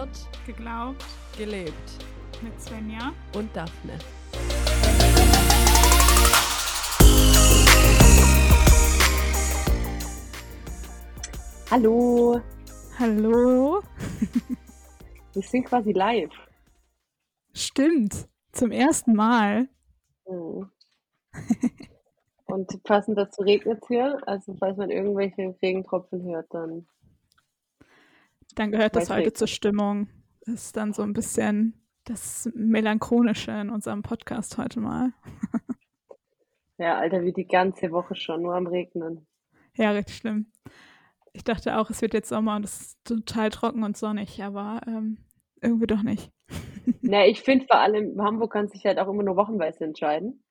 Gehört, geglaubt, gelebt. mit Svenja. Und Daphne. Hallo, Hallo. wir sind quasi live. Stimmt. Zum ersten Mal. Mhm. Und passend dazu regnet es hier. Also falls man irgendwelche Regentropfen hört, dann Dann gehört das heute zur Stimmung. Das ist dann so ein bisschen das Melancholische in unserem Podcast heute mal. ja, Alter, wie die ganze Woche schon, nur am Regnen. Ja, richtig schlimm. Ich dachte auch, es wird jetzt Sommer und es ist total trocken und sonnig, aber ähm, irgendwie doch nicht. Na, ich finde vor allem, Hamburg kann sich halt auch immer nur wochenweise entscheiden.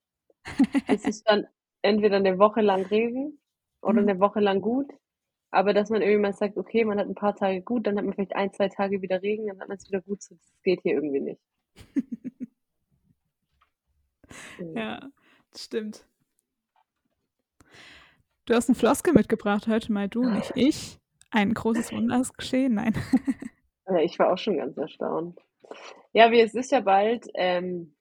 Es ist dann entweder eine Woche lang Regen oder Mhm. eine Woche lang gut. Aber dass man irgendwie mal sagt, okay, man hat ein paar Tage gut, dann hat man vielleicht ein, zwei Tage wieder Regen, dann hat man es wieder gut. So, Das geht hier irgendwie nicht. Mhm. Ja, das stimmt. Du hast einen Floskel mitgebracht heute mal, du, nicht ich. Ein großes Wunder ist geschehen. Nein. Ja, ich war auch schon ganz erstaunt. Ja, wie es ist ja bald ähm,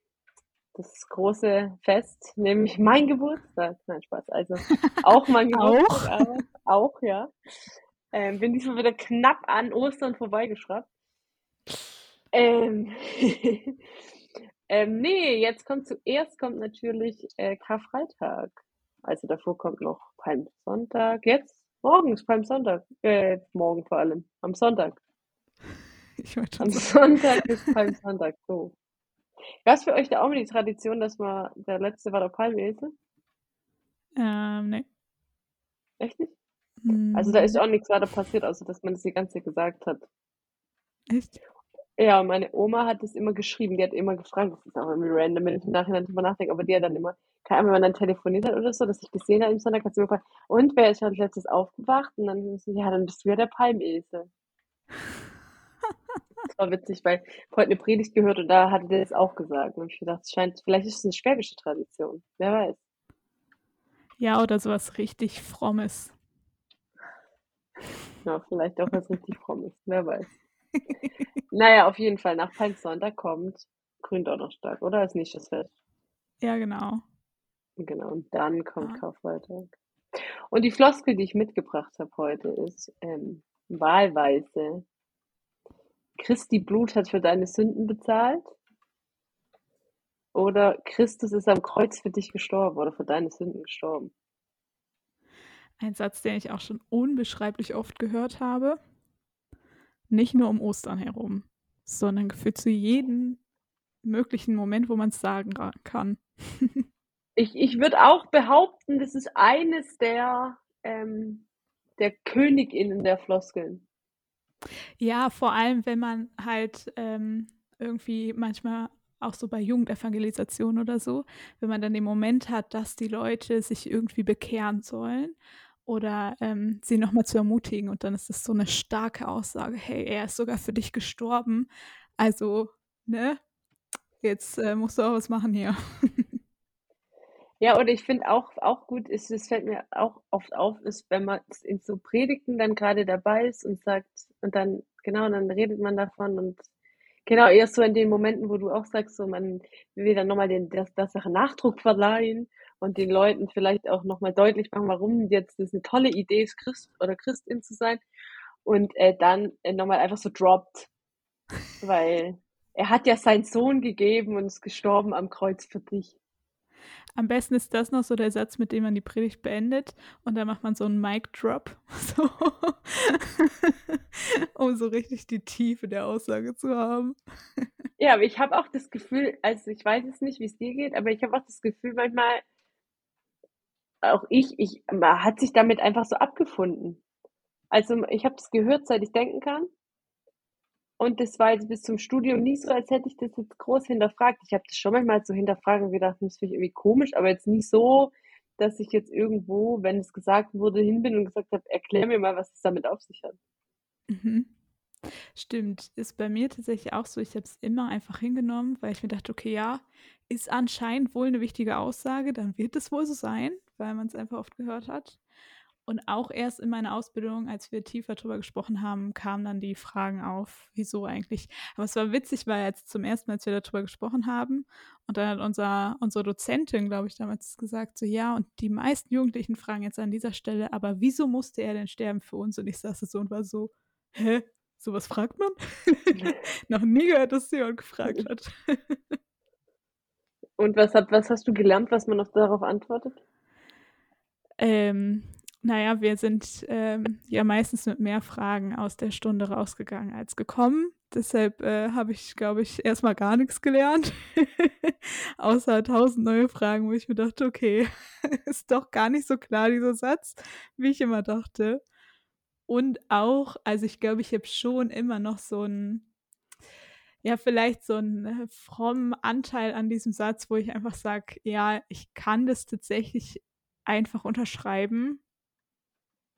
das große Fest, nämlich mein Geburtstag. Nein, Spaß. Also auch mein Geburtstag, aber auch, ja. Ähm, bin diesmal wieder knapp an Ostern vorbeigeschraubt. Ähm, ähm, nee, jetzt kommt zuerst kommt natürlich äh, Karfreitag. Also davor kommt noch Palmsonntag. Jetzt morgens Palmsonntag. Äh, morgen vor allem. Am Sonntag. Am. Sonntag ist Palmsonntag, so. Gab's für euch da auch mal die Tradition, dass man, der letzte war der Palmesel? Ähm, nee. Echt nicht? Also da ist auch nichts weiter passiert, außer dass man das die ganze Zeit gesagt hat. Echt? Ja, meine Oma hat das immer geschrieben, die hat immer gefragt, das ist auch irgendwie random, wenn ich im Nachhinein drüber nachdenke, aber die hat dann immer, keine Ahnung, wenn man dann telefoniert hat oder so, dass ich gesehen habe im Sonntag, hat sie immer gefragt, und wer ist als letztes aufgewacht? Und dann so, ja, dann bist du ja der Palmesel. Das war witzig, weil ich heute eine Predigt gehört und da hatte der das auch gesagt. Und ich gedacht, es scheint, vielleicht ist es eine schwäbische Tradition. Wer weiß. Ja, oder sowas richtig Frommes. Ja, vielleicht auch was richtig frommes. Wer weiß. Naja, auf jeden Fall, nach Palmsonntag kommt Gründonnerstag, oder? Ist nicht das Fest. Ja, genau. Genau, und dann kommt Ah. Karfreitag. Und die Floskel, die ich mitgebracht habe heute, ist ähm, wahlweise. Christi Blut hat für deine Sünden bezahlt. Oder Christus ist am Kreuz für dich gestorben oder für deine Sünden gestorben. Ein Satz, den ich auch schon unbeschreiblich oft gehört habe. Nicht nur um Ostern herum, sondern gefühlt zu jedem möglichen Moment, wo man es sagen kann. Ich, ich würde auch behaupten, das ist eines der, ähm, der KönigInnen der Floskeln. Ja, vor allem, wenn man halt ähm, irgendwie manchmal auch so bei Jugendevangelisation oder so, wenn man dann den Moment hat, dass die Leute sich irgendwie bekehren sollen oder ähm, sie nochmal zu ermutigen und dann ist das so eine starke Aussage, hey, er ist sogar für dich gestorben. Also, ne, jetzt äh, musst du auch was machen hier. Ja, und ich finde auch, auch gut ist, es fällt mir auch oft auf, ist, wenn man in so Predigten dann gerade dabei ist und sagt, und dann, genau, dann redet man davon und genau, erst so in den Momenten, wo du auch sagst, so man will dann nochmal den, der, der Sache Nachdruck verleihen und den Leuten vielleicht auch nochmal deutlich machen, warum jetzt das eine tolle Idee ist, Christ oder Christin zu sein und äh, dann äh, nochmal einfach so droppt, weil er hat ja seinen Sohn gegeben und ist gestorben am Kreuz für dich. Am besten ist das noch so der Satz, mit dem man die Predigt beendet und dann macht man so einen Mic Drop, so, um so richtig die Tiefe der Aussage zu haben. Ja, aber ich habe auch das Gefühl, also ich weiß es nicht, wie es dir geht, aber ich habe auch das Gefühl manchmal, auch ich, ich, man hat sich damit einfach so abgefunden. Also ich habe das gehört, seit ich denken kann. Und das war jetzt bis zum Studium nie so, als hätte ich das jetzt groß hinterfragt. Ich habe das schon manchmal so hinterfragt und gedacht, das finde ich irgendwie komisch, aber jetzt nicht so, dass ich jetzt irgendwo, wenn es gesagt wurde, hin bin und gesagt habe, erklär mir mal, was es damit auf sich hat. Mhm. Stimmt, ist bei mir tatsächlich auch so. Ich habe es immer einfach hingenommen, weil ich mir dachte, okay, ja, ist anscheinend wohl eine wichtige Aussage, dann wird es wohl so sein, weil man es einfach oft gehört hat. Und auch erst in meiner Ausbildung, als wir tiefer darüber gesprochen haben, kamen dann die Fragen auf, wieso eigentlich. Aber es war witzig, weil jetzt zum ersten Mal, als wir darüber gesprochen haben, und dann hat unser, unsere Dozentin, glaube ich, damals gesagt, so ja, und die meisten Jugendlichen fragen jetzt an dieser Stelle, aber wieso musste er denn sterben für uns? Und ich saß so und war so, hä? Sowas fragt man? Noch nie gehört, dass jemand gefragt hat. und was, hat, was hast du gelernt, was man noch darauf antwortet? Ähm, naja, wir sind ähm, ja meistens mit mehr Fragen aus der Stunde rausgegangen als gekommen. Deshalb äh, habe ich, glaube ich, erstmal gar nichts gelernt. Außer tausend neue Fragen, wo ich mir dachte, okay, ist doch gar nicht so klar, dieser Satz, wie ich immer dachte. Und auch, also ich glaube, ich habe schon immer noch so ein, ja, vielleicht so einen äh, frommen Anteil an diesem Satz, wo ich einfach sage, ja, ich kann das tatsächlich einfach unterschreiben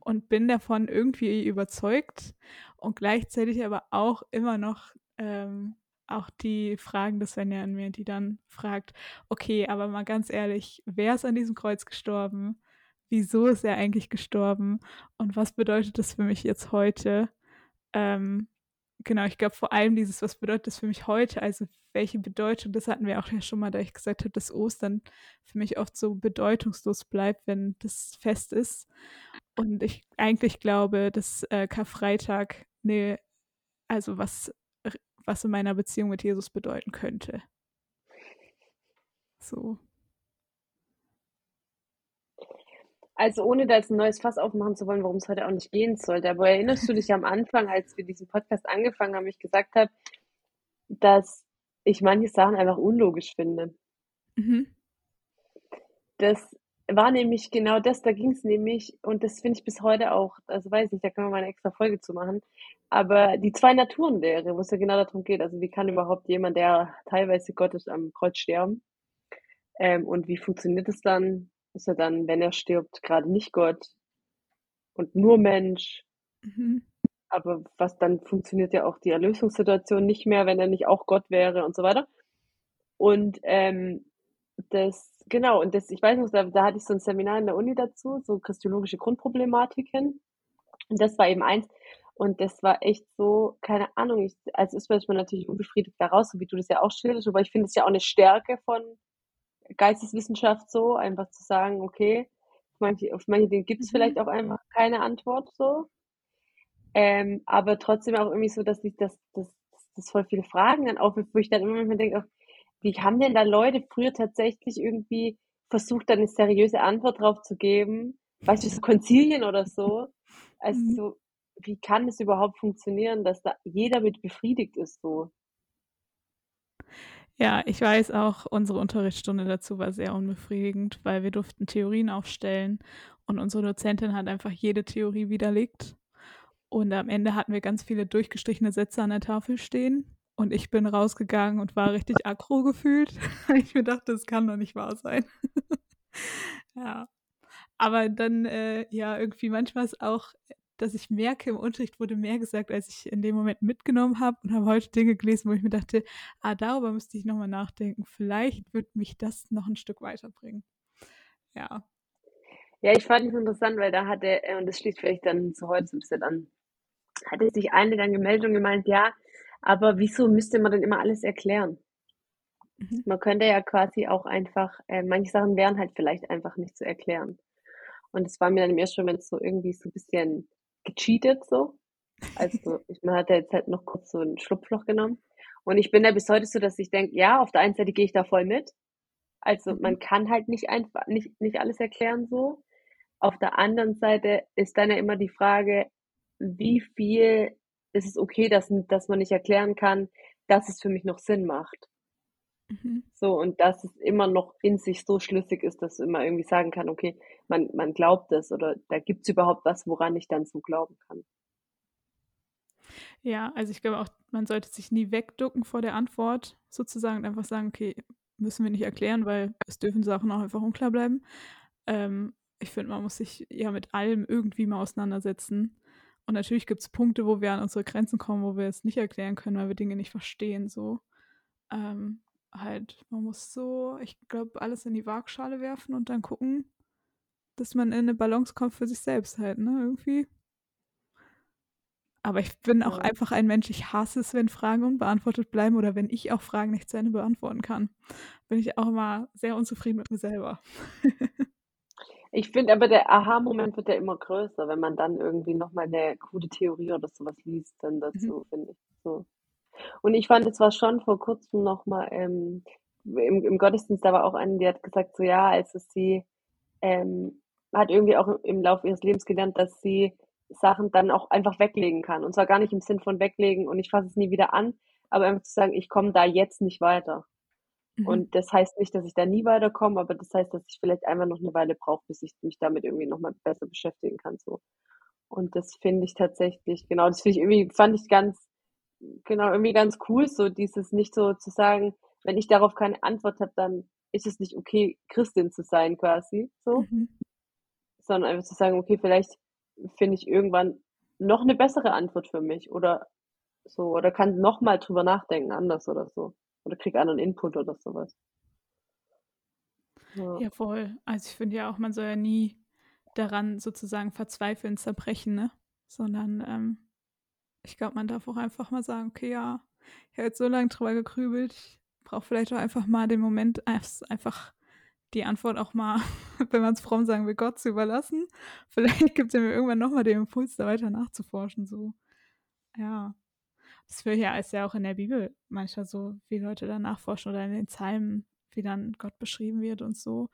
und bin davon irgendwie überzeugt und gleichzeitig aber auch immer noch ähm, auch die Fragen des Svenja an mir, die dann fragt, okay, aber mal ganz ehrlich, wer ist an diesem Kreuz gestorben? Wieso ist er eigentlich gestorben? Und was bedeutet das für mich jetzt heute? Ähm, genau, ich glaube vor allem dieses, was bedeutet das für mich heute? Also welche Bedeutung, das hatten wir auch ja schon mal, da ich gesagt habe, dass Ostern für mich oft so bedeutungslos bleibt, wenn das Fest ist. Und ich eigentlich glaube, dass äh, Karfreitag ne, also was, was in meiner Beziehung mit Jesus bedeuten könnte. So. Also ohne da jetzt ein neues Fass aufmachen zu wollen, worum es heute auch nicht gehen sollte. Aber erinnerst du dich am Anfang, als wir diesen Podcast angefangen haben, ich gesagt habe, dass ich manche Sachen einfach unlogisch finde. Mhm. Das war nämlich genau das, da ging es nämlich, und das finde ich bis heute auch, also weiß nicht, da können wir mal eine extra Folge zu machen, aber die zwei Naturenlehre, wo es ja genau darum geht, also wie kann überhaupt jemand, der teilweise Gott ist, am Kreuz sterben? Ähm, und wie funktioniert es dann? Ist er dann, wenn er stirbt, gerade nicht Gott und nur Mensch? Mhm. Aber was dann funktioniert ja auch die Erlösungssituation nicht mehr, wenn er nicht auch Gott wäre und so weiter. Und ähm, das, genau, und das, ich weiß noch, da, da hatte ich so ein Seminar in der Uni dazu, so christologische Grundproblematiken. Und das war eben eins. Und das war echt so, keine Ahnung, ich, als ist man natürlich unbefriedigt daraus, so wie du das ja auch schilderst, aber ich finde es ja auch eine Stärke von Geisteswissenschaft so, einfach zu sagen, okay, auf manche, auf manche Dinge gibt es mhm. vielleicht auch einfach keine Antwort so. Ähm, aber trotzdem auch irgendwie so, dass ich das, das, das voll viele Fragen dann aufwirft, wo ich dann immer manchmal denke, wie haben denn da Leute früher tatsächlich irgendwie versucht, dann eine seriöse Antwort drauf zu geben? Weißt du, so Konzilien oder so? Also, mhm. so, wie kann es überhaupt funktionieren, dass da jeder mit befriedigt ist so? Ja, ich weiß auch, unsere Unterrichtsstunde dazu war sehr unbefriedigend, weil wir durften Theorien aufstellen und unsere Dozentin hat einfach jede Theorie widerlegt. Und am Ende hatten wir ganz viele durchgestrichene Sätze an der Tafel stehen. Und ich bin rausgegangen und war richtig aggro gefühlt. ich mir dachte, das kann doch nicht wahr sein. ja. Aber dann, äh, ja, irgendwie manchmal ist auch, dass ich merke, im Unterricht wurde mehr gesagt, als ich in dem Moment mitgenommen habe und habe heute Dinge gelesen, wo ich mir dachte, ah, darüber müsste ich nochmal nachdenken. Vielleicht wird mich das noch ein Stück weiterbringen. Ja. Ja, ich fand es interessant, weil da hatte, äh, und das schließt vielleicht dann zu heute so ein bisschen an, hatte sich eine dann gemeldet und gemeint, ja, aber wieso müsste man denn immer alles erklären? Mhm. Man könnte ja quasi auch einfach, äh, manche Sachen wären halt vielleicht einfach nicht zu erklären. Und es war mir dann im ersten Moment so irgendwie so ein bisschen gecheatet so. Also ich, man hat ja jetzt halt noch kurz so ein Schlupfloch genommen. Und ich bin da bis heute so, dass ich denke, ja, auf der einen Seite gehe ich da voll mit. Also man mhm. kann halt nicht einfach, nicht, nicht alles erklären so. Auf der anderen Seite ist dann ja immer die Frage, wie viel ist es okay, dass, dass man nicht erklären kann, dass es für mich noch Sinn macht. Mhm. So, und dass es immer noch in sich so schlüssig ist, dass man irgendwie sagen kann, okay, man, man glaubt es oder da gibt es überhaupt was, woran ich dann so glauben kann. Ja, also ich glaube auch, man sollte sich nie wegducken vor der Antwort sozusagen und einfach sagen, okay, müssen wir nicht erklären, weil es dürfen Sachen auch einfach unklar bleiben. Ähm, ich finde, man muss sich ja mit allem irgendwie mal auseinandersetzen. Und natürlich gibt es Punkte, wo wir an unsere Grenzen kommen, wo wir es nicht erklären können, weil wir Dinge nicht verstehen. So ähm, halt, man muss so, ich glaube, alles in die Waagschale werfen und dann gucken, dass man in eine Balance kommt für sich selbst halt, ne, irgendwie. Aber ich bin auch Ja. einfach ein Mensch, ich hasse es, wenn Fragen unbeantwortet bleiben oder wenn ich auch Fragen nicht zu Ende beantworten kann. Bin ich auch immer sehr unzufrieden mit mir selber. Ich finde aber, der Aha-Moment wird ja immer größer, wenn man dann irgendwie noch mal 'ne coole Theorie oder so was liest dann Mhm. dazu, finde ich, so. Und ich fand, es war schon vor Kurzem noch mal, ähm, im im Gottesdienst, da war auch eine, die hat gesagt so, ja, also sie, ähm, hat irgendwie auch im Laufe ihres Lebens gelernt, dass sie Sachen dann auch einfach weglegen kann. Und zwar gar nicht im Sinn von weglegen und ich fasse es nie wieder an, aber einfach zu sagen: „Ich komme da jetzt nicht weiter.“ Mhm. Und das heißt nicht, dass ich da nie weiterkomme, aber das heißt, dass ich vielleicht einfach noch 'ne Weile brauche, bis ich mich damit irgendwie noch mal besser beschäftigen kann so. Und das finde ich tatsächlich genau, das finde ich irgendwie fand ich ganz genau, irgendwie ganz cool, so dieses nicht so zu sagen: „Wenn ich darauf keine Antwort habe, dann ist es nicht okay, Christin zu sein“, quasi so. Mhm. Sondern einfach zu sagen: „Okay, vielleicht finde ich irgendwann noch 'ne bessere Antwort für mich oder so oder kann noch mal drüber nachdenken anders oder so oder kriege anderen Input oder so was.“ Ja. Ja, voll. Also, ich finde ja auch, man soll ja nie daran sozusagen verzweifeln, zerbrechen, ne? Sondern, ähm, ich glaube, man darf auch einfach mal sagen: „Okay, ja, ich habe jetzt so lange drüber gegrübelt, ich brauche vielleicht auch einfach mal den Moment, es einfach die Antwort auch mal, wenn man's fromm sagen will, Gott zu überlassen. Vielleicht gibt er mir irgendwann noch mal den Impuls, da weiter nachzuforschen so.“ Ja. Das will ja ist ja auch in der Bibel manchmal so, wie Leute da nachforschen oder in den Psalmen, wie dann Gott beschrieben wird und so.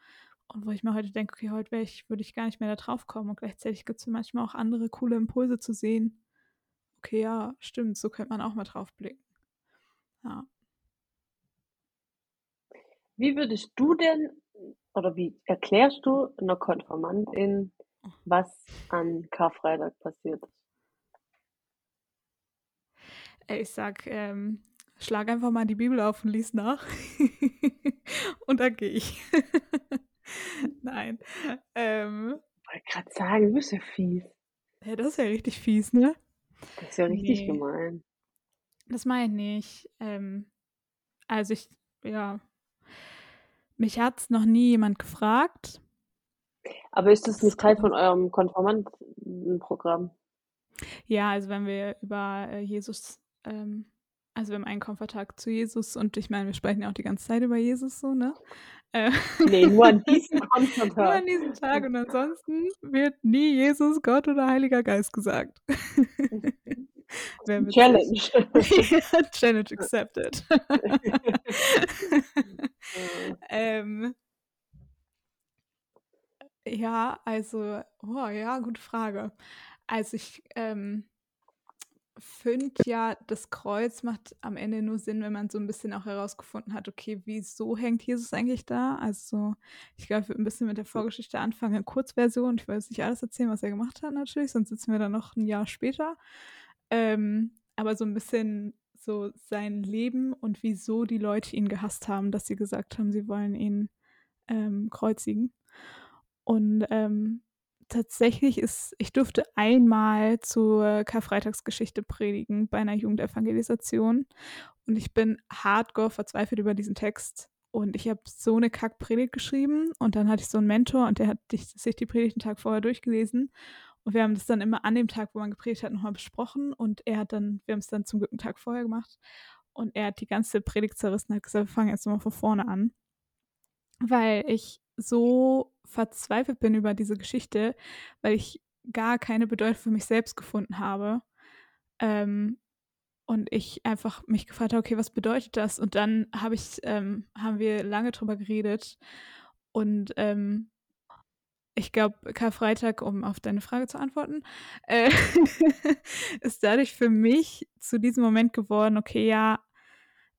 Und wo ich mir heute denke: „Okay, heute ich würde ich gar nicht mehr da drauf kommen.“ Und gleichzeitig gibt's manchmal auch andere coole Impulse zu sehen. Okay, ja, stimmt, so könnte man auch mal drauf blicken. Ja. Wie würdest du denn oder wie erklärst du 'ner Konfirmandin, was an Karfreitag passiert ist? Ich sage, ähm, schlag einfach mal die Bibel auf und lies nach und dann gehe ich. Nein, ähm Wollte grad sagen, du bist ja fies. Ja, das ist ja richtig fies, ne? Das ist ja richtig Ne. gemein. Das meine ich nicht. Ähm, also, ich ja mich hat's noch nie jemand gefragt. Aber ist das nicht Teil von eurem Konfirmandenprogramm? Ja, also, wenn wir über, äh, Jesus ähm, also, wir haben einen Konfertag zu Jesus und ich meine, wir sprechen ja auch die ganze Zeit über Jesus so, ne? Äh, Ne, nur an diesem nur Konfertag. an diesem Tag und ansonsten wird nie Jesus, Gott oder Heiliger Geist gesagt. Challenge. Ja, Challenge accepted. Ja. Ähm ja, also oh ja, gute Frage. Also, ich, ähm, finde ja, das Kreuz macht am Ende nur Sinn, wenn man so 'n bisschen auch herausgefunden hat: „Okay, wieso hängt Jesus eigentlich da?“ Also, ich glaube, ich würde 'n bisschen mit der Vorgeschichte anfangen Kurzversion. Ich will jetzt nicht alles erzählen, was er gemacht hat natürlich, sonst sitzen wir da noch 'n Jahr später. Ähm, aber so 'n bisschen so sein Leben und wieso die Leute ihn gehasst haben, dass sie gesagt haben, sie wollen ihn, ähm, kreuzigen. Und, ähm, tatsächlich ist ich durfte einmal zur Karfreitagsgeschichte predigen bei 'ner Jugendevangelisation und ich bin hardcore verzweifelt über diesen Text und ich habe so 'ne Kack-Predigt geschrieben und dann hatte ich so 'n Mentor und der hat sich die Predigt 'n Tag vorher durchgelesen und wir haben das dann immer an dem Tag, wo man gepredigt hat, noch mal besprochen und er hat dann wir haben's dann zum Glück 'n Tag vorher gemacht und er hat die ganze Predigt zerrissen, hat gesagt: „Wir fangen jetzt noch mal von vorne an.“ Weil ich so verzweifelt bin über diese Geschichte, weil ich gar keine Bedeutung für mich selbst gefunden habe. Ähm, und ich einfach mich gefragt habe: „Okay, was bedeutet das?“ Und dann habe ich ähm, haben wir lange drüber geredet und, ähm ich glaube, Karfreitag, um auf deine Frage zu antworten, äh, ist dadurch für mich zu diesem Moment geworden, okay, ja,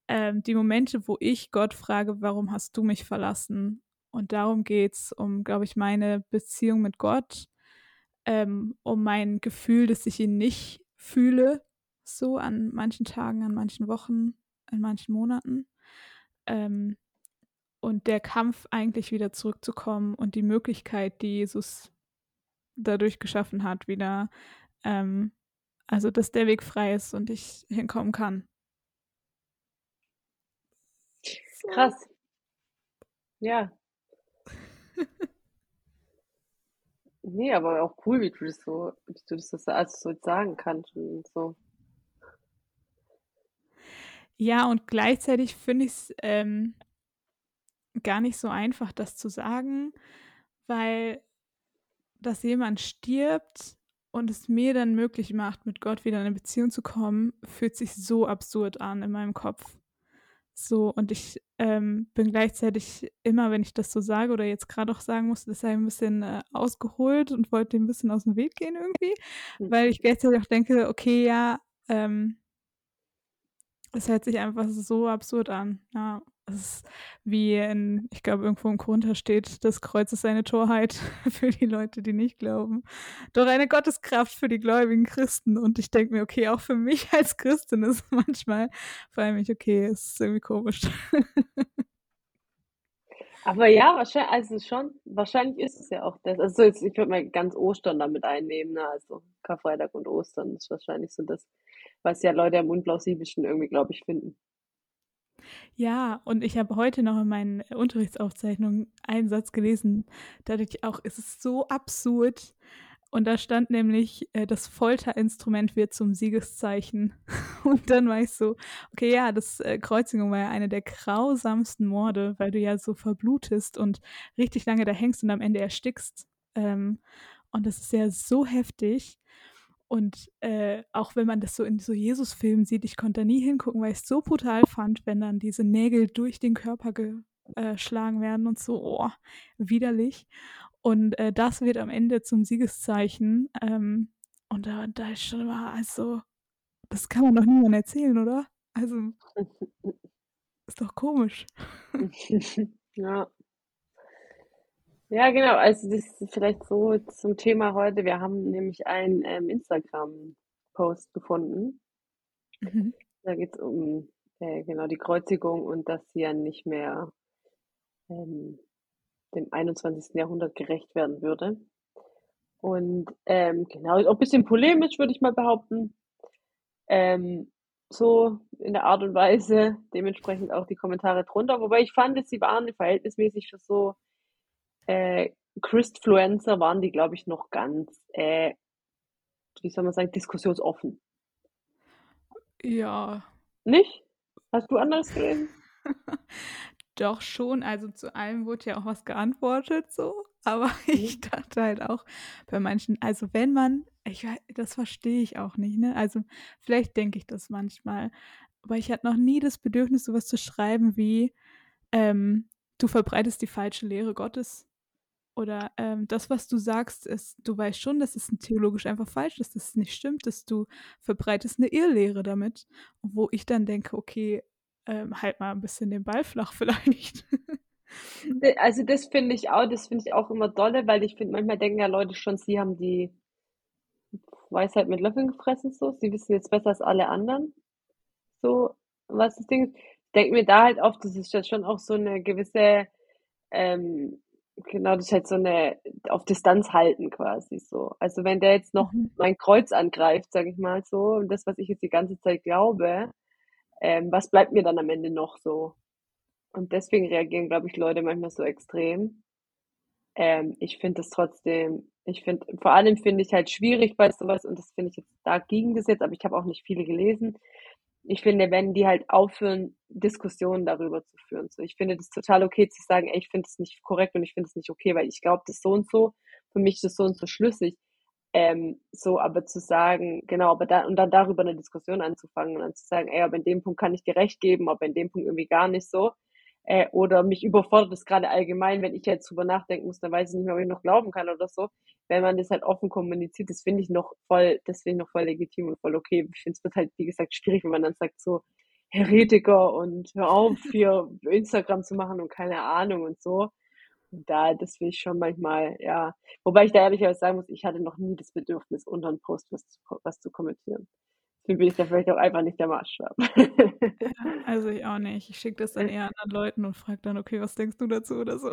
ähm, die Momente, wo ich Gott frage: „Warum hast du mich verlassen?“ Und darum geht's, um, glaube ich, meine Beziehung mit Gott, ähm, um mein Gefühl, dass ich ihn nicht fühle, so an manchen Tagen, an manchen Wochen, in manchen Monaten. Ähm, und der Kampf, eigentlich wieder zurückzukommen und die Möglichkeit, die Jesus dadurch geschaffen hat, wieder ähm, also, dass der Weg frei ist und ich hinkommen kann. Krass. Ja. Ne, aber auch cool, wie du das so wie du das so also, so sagen kannst und so. Ja, und gleichzeitig finde ich's, ähm gar nicht so einfach, das zu sagen, weil dass jemand stirbt und es mir dann möglich macht, mit Gott wieder in 'ne Beziehung zu kommen, fühlt sich so absurd an in meinem Kopf. So, und ich, ähm, bin gleichzeitig immer, wenn ich das so sage oder jetzt grad auch sagen musste, das sei 'n bisschen, äh, ausgeholt und wollte dem 'n bisschen aus'm Weg gehen irgendwie, weil ich gleichzeitig auch denke: „Okay, ja, ähm“ es hört sich einfach so absurd an, ja. Es ist wie in ich glaube, irgendwo im Korinther steht: „Das Kreuz ist eine Torheit für die Leute, die nicht glauben, doch eine Gotteskraft für die gläubigen Christen.“ Und ich denke mir: „Okay, auch für mich als Christin ist manchmal frage ich mich: „Okay, es ist irgendwie komisch.“ Aber ja, wahrschei also schon wahrscheinlich ist es ja auch das. Also, jetzt ich würde mal ganz Ostern da mit einnehmen, ne? Also, Karfreitag und Ostern ist wahrscheinlich so das, was ja Leute am unplausibelsten irgendwie, glaube ich, finden. Ja, und ich habe heute noch in meinen Unterrichtsaufzeichnungen einen Satz gelesen, da dachte ich auch: „Es ist so absurd.“ Und da stand nämlich, äh: „Das Folterinstrument wird zum Siegeszeichen.“ Und dann war ich so: „Okay, ja, das, äh Kreuzigung war ja eine der grausamsten Morde, weil du ja so verblutest und richtig lange da hängst und am Ende erstickst.“ Ähm, und das ist ja so heftig. Und, äh, auch wenn man das so in so Jesusfilmen sieht, ich konnte da nie hingucken, weil ich's so brutal fand, wenn dann diese Nägel durch den Körper ge äh, werden und so, oh, widerlich. Und, äh, das wird am Ende zum Siegeszeichen. Ähm, und da da ich schon immer also, das kann man doch niemandem erzählen, oder? Also ist doch komisch. Ja. Ja, genau. Also, das ist vielleicht so zum Thema heute. Wir haben nämlich einen, ähm, Instagram-Post gefunden. Mhm. Da geht's um, äh, genau, die Kreuzigung und dass sie ja nicht mehr, ähm, dem 21. Jahrhundert gerecht werden würde. Und, ähm, genau, auch bisschen polemisch, würde ich mal behaupten. Ähm, so in der Art und Weise, dementsprechend auch die Kommentare drunter. Wobei ich fand, sie waren verhältnismäßig für so, äh, Christfluencer waren die, glaube ich, noch ganz, äh, wie soll man sagen, diskussionsoffen. Ja. Nicht? Hast du anderes gelesen? Doch schon, also, zu allem wurde ja auch was geantwortet so, aber Mhm. ich dachte halt auch bei manchen also, wenn man ich das verstehe ich auch nicht, ne? Also, vielleicht denke ich das manchmal, aber ich hatte noch nie das Bedürfnis, so was zu schreiben wie, ähm: „Du verbreitest die falsche Lehre Gottes.“ Oder, ähm: „Das, was du sagst, ist du weißt schon, dass es theologisch einfach falsch ist, dass es nicht stimmt, dass du verbreitest 'ne Irrlehre damit.“ Wo ich dann denke: „Okay, ähm, halt mal 'n bisschen den Ball flach vielleicht.“ D also, das finde ich auch das finde ich auch immer dolle, weil ich finde, manchmal denken ja Leute schon, sie haben die Weisheit mit Löffeln gefressen so. Sie wissen jetzt besser als alle anderen, so, was das Ding ist. Ich denke mir da halt oft, das ist ja schon auch so 'ne gewisse, ähm genau, das ist halt so 'ne auf Distanz halten quasi so. Also, wenn der jetzt noch Mhm. mein Kreuz angreift, sage ich mal so, und das, was ich jetzt die ganze Zeit glaube, ähm, was bleibt mir dann am Ende noch so? Und deswegen reagieren, glaube ich, Leute manchmal so extrem. Ähm, ich finde das trotzdem ich finde vor allem finde ich halt schwierig bei so was und das finde ich jetzt da ging das jetzt, aber ich habe auch nicht viele gelesen. Ich finde, wenn die halt aufhören, Diskussionen darüber zu führen, so. Ich finde das total okay zu sagen: „Ey, ich finde es nicht korrekt und ich finde es nicht okay, weil ich glaube das so und so. Für mich ist das so und so schlüssig.“ Ähm, so, aber zu sagen genau, aber da und dann darüber 'ne Diskussion anzufangen und dann zu sagen: „Ey, aber in dem Punkt kann ich dir recht geben, aber in dem Punkt irgendwie gar nicht so.“ Äh, oder mich überfordert das grade allgemein, wenn ich jetzt drüber nachdenken muss, dann weiß ich nicht mehr, ob ich noch glauben kann oder so. Wenn man das halt offen kommuniziert, das finde ich noch voll das finde ich noch voll legitim und voll okay. Ich finde, es wird halt, wie gesagt, schwierig, wenn man dann sagt so: „Heretiker und hör auf, hier Instagram zu machen und keine Ahnung“ und so. Und da das finde ich schon manchmal ja. Wobei ich da ehrlicherweise sagen muss, ich hatte noch nie das Bedürfnis, unter 'n Post was was zu kommentieren. Deswegen bin ich da vielleicht auch einfach nicht der Maßstab. Ja, also, ich auch nicht. Ich schicke das dann eher anderen Leuten und frage dann: „Okay, was denkst du dazu?“ oder so.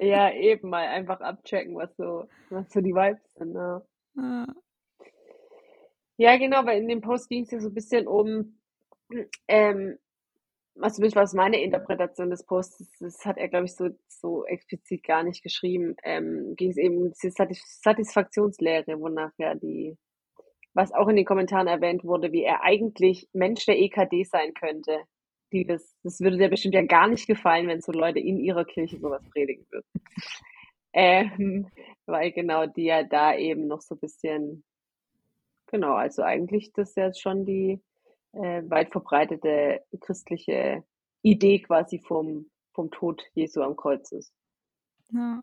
Ja, eben mal einfach abchecken, was so was so die Vibes sind, ja. Ja. Ja, genau, weil in dem Post ging's ja so bisschen um, ähm also zumindest was meine Interpretation des Posts, das hat er, glaube ich, so, so explizit gar nicht geschrieben, ähm, ging es eben um diese Satisfaktionslehre, wonach ja die, was auch in den Kommentaren erwähnt wurde, wie er eigentlich Mensch der EKD sein könnte. Die das, das würde dir bestimmt ja gar nicht gefallen, wenn so Leute in ihrer Kirche sowas predigen würden. Ähm, weil genau die ja da eben noch so ein bisschen, genau, also eigentlich das ja schon die äh, weit verbreitete christliche Idee quasi vom, vom Tod Jesu am Kreuz ist. Ja.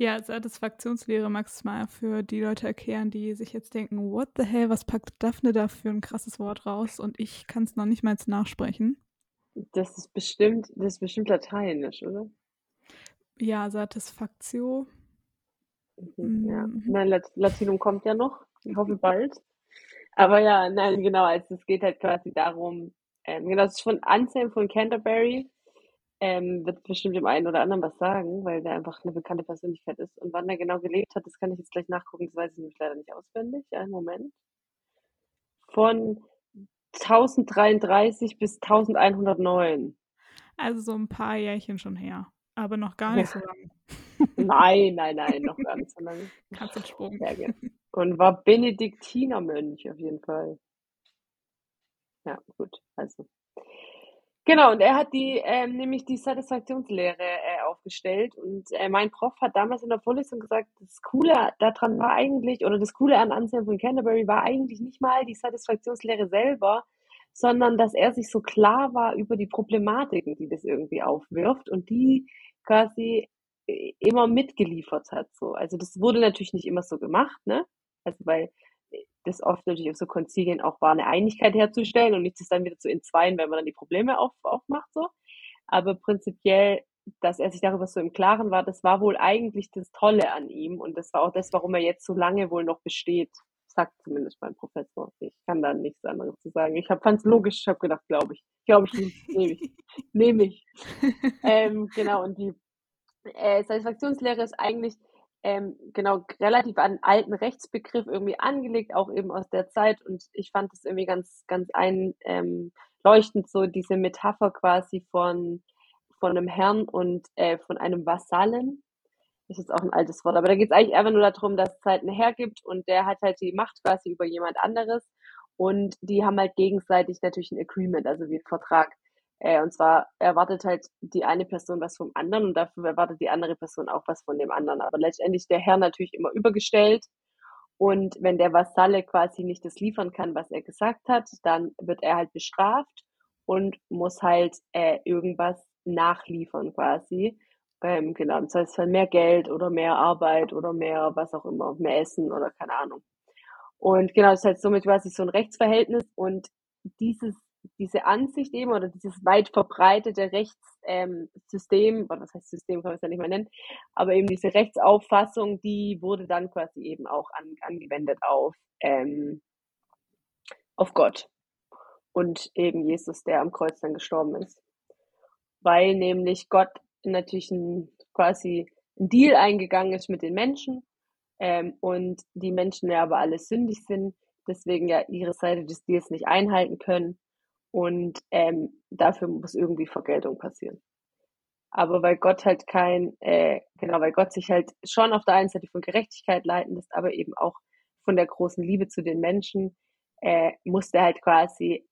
Ja, Satisfaktionslehre magst du mal für die Leute erklären, die sich jetzt denken, what the hell, was packt Daphne da für ein krasses Wort raus und ich kann es noch nicht mal nachsprechen. Das ist bestimmt, das ist bestimmt lateinisch, oder? Ja, Satisfaktio. Mhm, ja. Mhm. Nein, Latinum kommt ja noch. Ich hoffe bald. Aber ja, nein, genau, also es geht halt quasi darum, ähm, genau, das ist von Anselm von Canterbury, ähm, wird bestimmt dem einen oder anderen was sagen, weil der einfach eine bekannte Persönlichkeit ist. Und wann er genau gelebt hat, das kann ich jetzt gleich nachgucken, das weiß ich nämlich leider nicht auswendig. Einen Moment. Von 1033 bis 1109. Also so ein paar Jährchen schon her, aber noch gar nicht ja. so lange. Nein, nein, nein, noch gar nicht so lange. Kannst du Sprung. Ja, gerne. Und war Benediktinermönch auf jeden Fall. Ja, gut, also. Genau, und er hat die, ähm, nämlich die Satisfaktionslehre äh, aufgestellt. Und äh, mein Prof hat damals in der Vorlesung gesagt, das Coole daran war eigentlich, oder das Coole an Anselm von Canterbury war eigentlich nicht mal die Satisfaktionslehre selber, sondern dass er sich so klar war über die Problematiken, die das irgendwie aufwirft und die quasi äh, immer mitgeliefert hat. So. Also das wurde natürlich nicht immer so gemacht, ne? Also weil das oft natürlich auf so Konzilien auch war, eine Einigkeit herzustellen und nicht das dann wieder zu entzweien, wenn man dann die Probleme auf, aufmacht. So. Aber prinzipiell, dass er sich darüber so im Klaren war, das war wohl eigentlich das Tolle an ihm und das war auch das, warum er jetzt so lange wohl noch besteht, sagt zumindest mein Professor. Ich kann da nichts anderes zu sagen. Ich fand es logisch, ich habe gedacht, glaube ich. Glaube ich, nehme ich. Nehme ich. ähm, genau, und die äh, Satisfaktionslehre ist eigentlich ähm, genau relativ an alten Rechtsbegriff irgendwie angelegt, auch eben aus der Zeit. Und ich fand es irgendwie ganz, ganz einleuchtend, so diese Metapher quasi von, von einem Herrn und äh, von einem Vasallen. Das ist auch ein altes Wort, aber da geht es eigentlich einfach nur darum, dass es halt einen Herr gibt und der hat halt die Macht quasi über jemand anderes und die haben halt gegenseitig natürlich ein Agreement, also wie ein Vertrag. Äh, und zwar erwartet halt die eine Person was vom anderen und dafür erwartet die andere Person auch was von dem anderen. Aber letztendlich der Herr natürlich immer übergestellt. Und wenn der Vasalle quasi nicht das liefern kann, was er gesagt hat, dann wird er halt bestraft und muss halt äh, irgendwas nachliefern quasi. Ähm, genau, das heißt mehr Geld oder mehr Arbeit oder mehr was auch immer, mehr Essen oder keine Ahnung. Und genau, das ist halt somit quasi so ein Rechtsverhältnis und dieses diese Ansicht eben oder dieses weit verbreitete Rechtssystem, ähm, was heißt System, kann man es ja nicht mehr nennen, aber eben diese Rechtsauffassung, die wurde dann quasi eben auch an, angewendet auf, ähm, auf Gott und eben Jesus, der am Kreuz dann gestorben ist. Weil nämlich Gott natürlich ein, quasi ein Deal eingegangen ist mit den Menschen ähm, und die Menschen ja aber alle sündig sind, deswegen ja ihre Seite des Deals nicht einhalten können und ähm, dafür muss irgendwie Vergeltung passieren. Aber weil Gott halt kein, äh, genau, weil Gott sich halt schon auf der einen Seite von Gerechtigkeit leiten lässt, aber eben auch von der großen Liebe zu den Menschen, äh, musste halt quasi,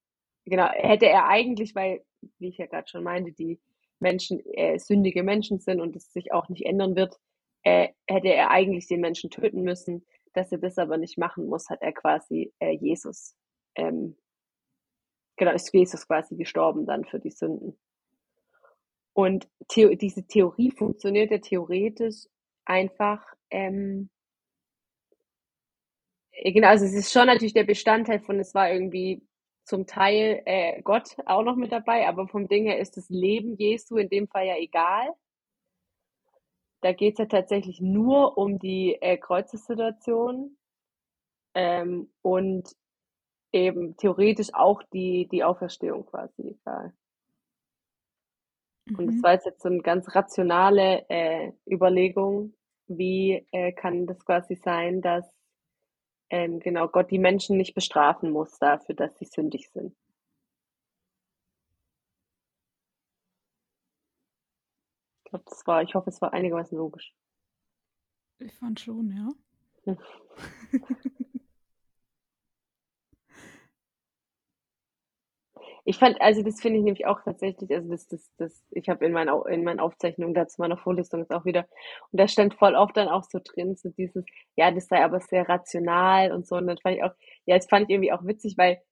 genau, hätte er eigentlich, weil, wie ich ja gerade schon meinte, die Menschen äh, sündige Menschen sind und es sich auch nicht ändern wird, äh, hätte er eigentlich den Menschen töten müssen. Dass er das aber nicht machen muss, hat er quasi äh, Jesus ähm, genau, ist Jesus quasi gestorben dann für die Sünden. Und The diese Theorie funktioniert ja theoretisch einfach, ähm, äh, genau, also es ist schon natürlich der Bestandteil von, es war irgendwie zum Teil äh, Gott auch noch mit dabei, aber vom Ding her ist das Leben Jesu in dem Fall ja egal. Da geht es ja tatsächlich nur um die äh, Kreuzessituation. Ähm, und eben theoretisch auch die, die Auferstehung quasi egal. Mhm. Und das mhm. war jetzt so eine ganz rationale äh, Überlegung, wie äh, kann das quasi sein, dass ähm, genau Gott die Menschen nicht bestrafen muss dafür, dass sie sündig sind. Ich glaube, das war, ich hoffe, es war einigermaßen logisch. Ich fand schon, ja. Ich fand, also das finde ich nämlich auch tatsächlich, also das, das, das, ich habe in meinen in meinen Aufzeichnungen dazu meiner Vorlesung jetzt auch wieder, und da stand voll oft dann auch so drin, so dieses, ja, das sei aber sehr rational und so, und dann fand ich auch, ja, das fand ich irgendwie auch witzig, weil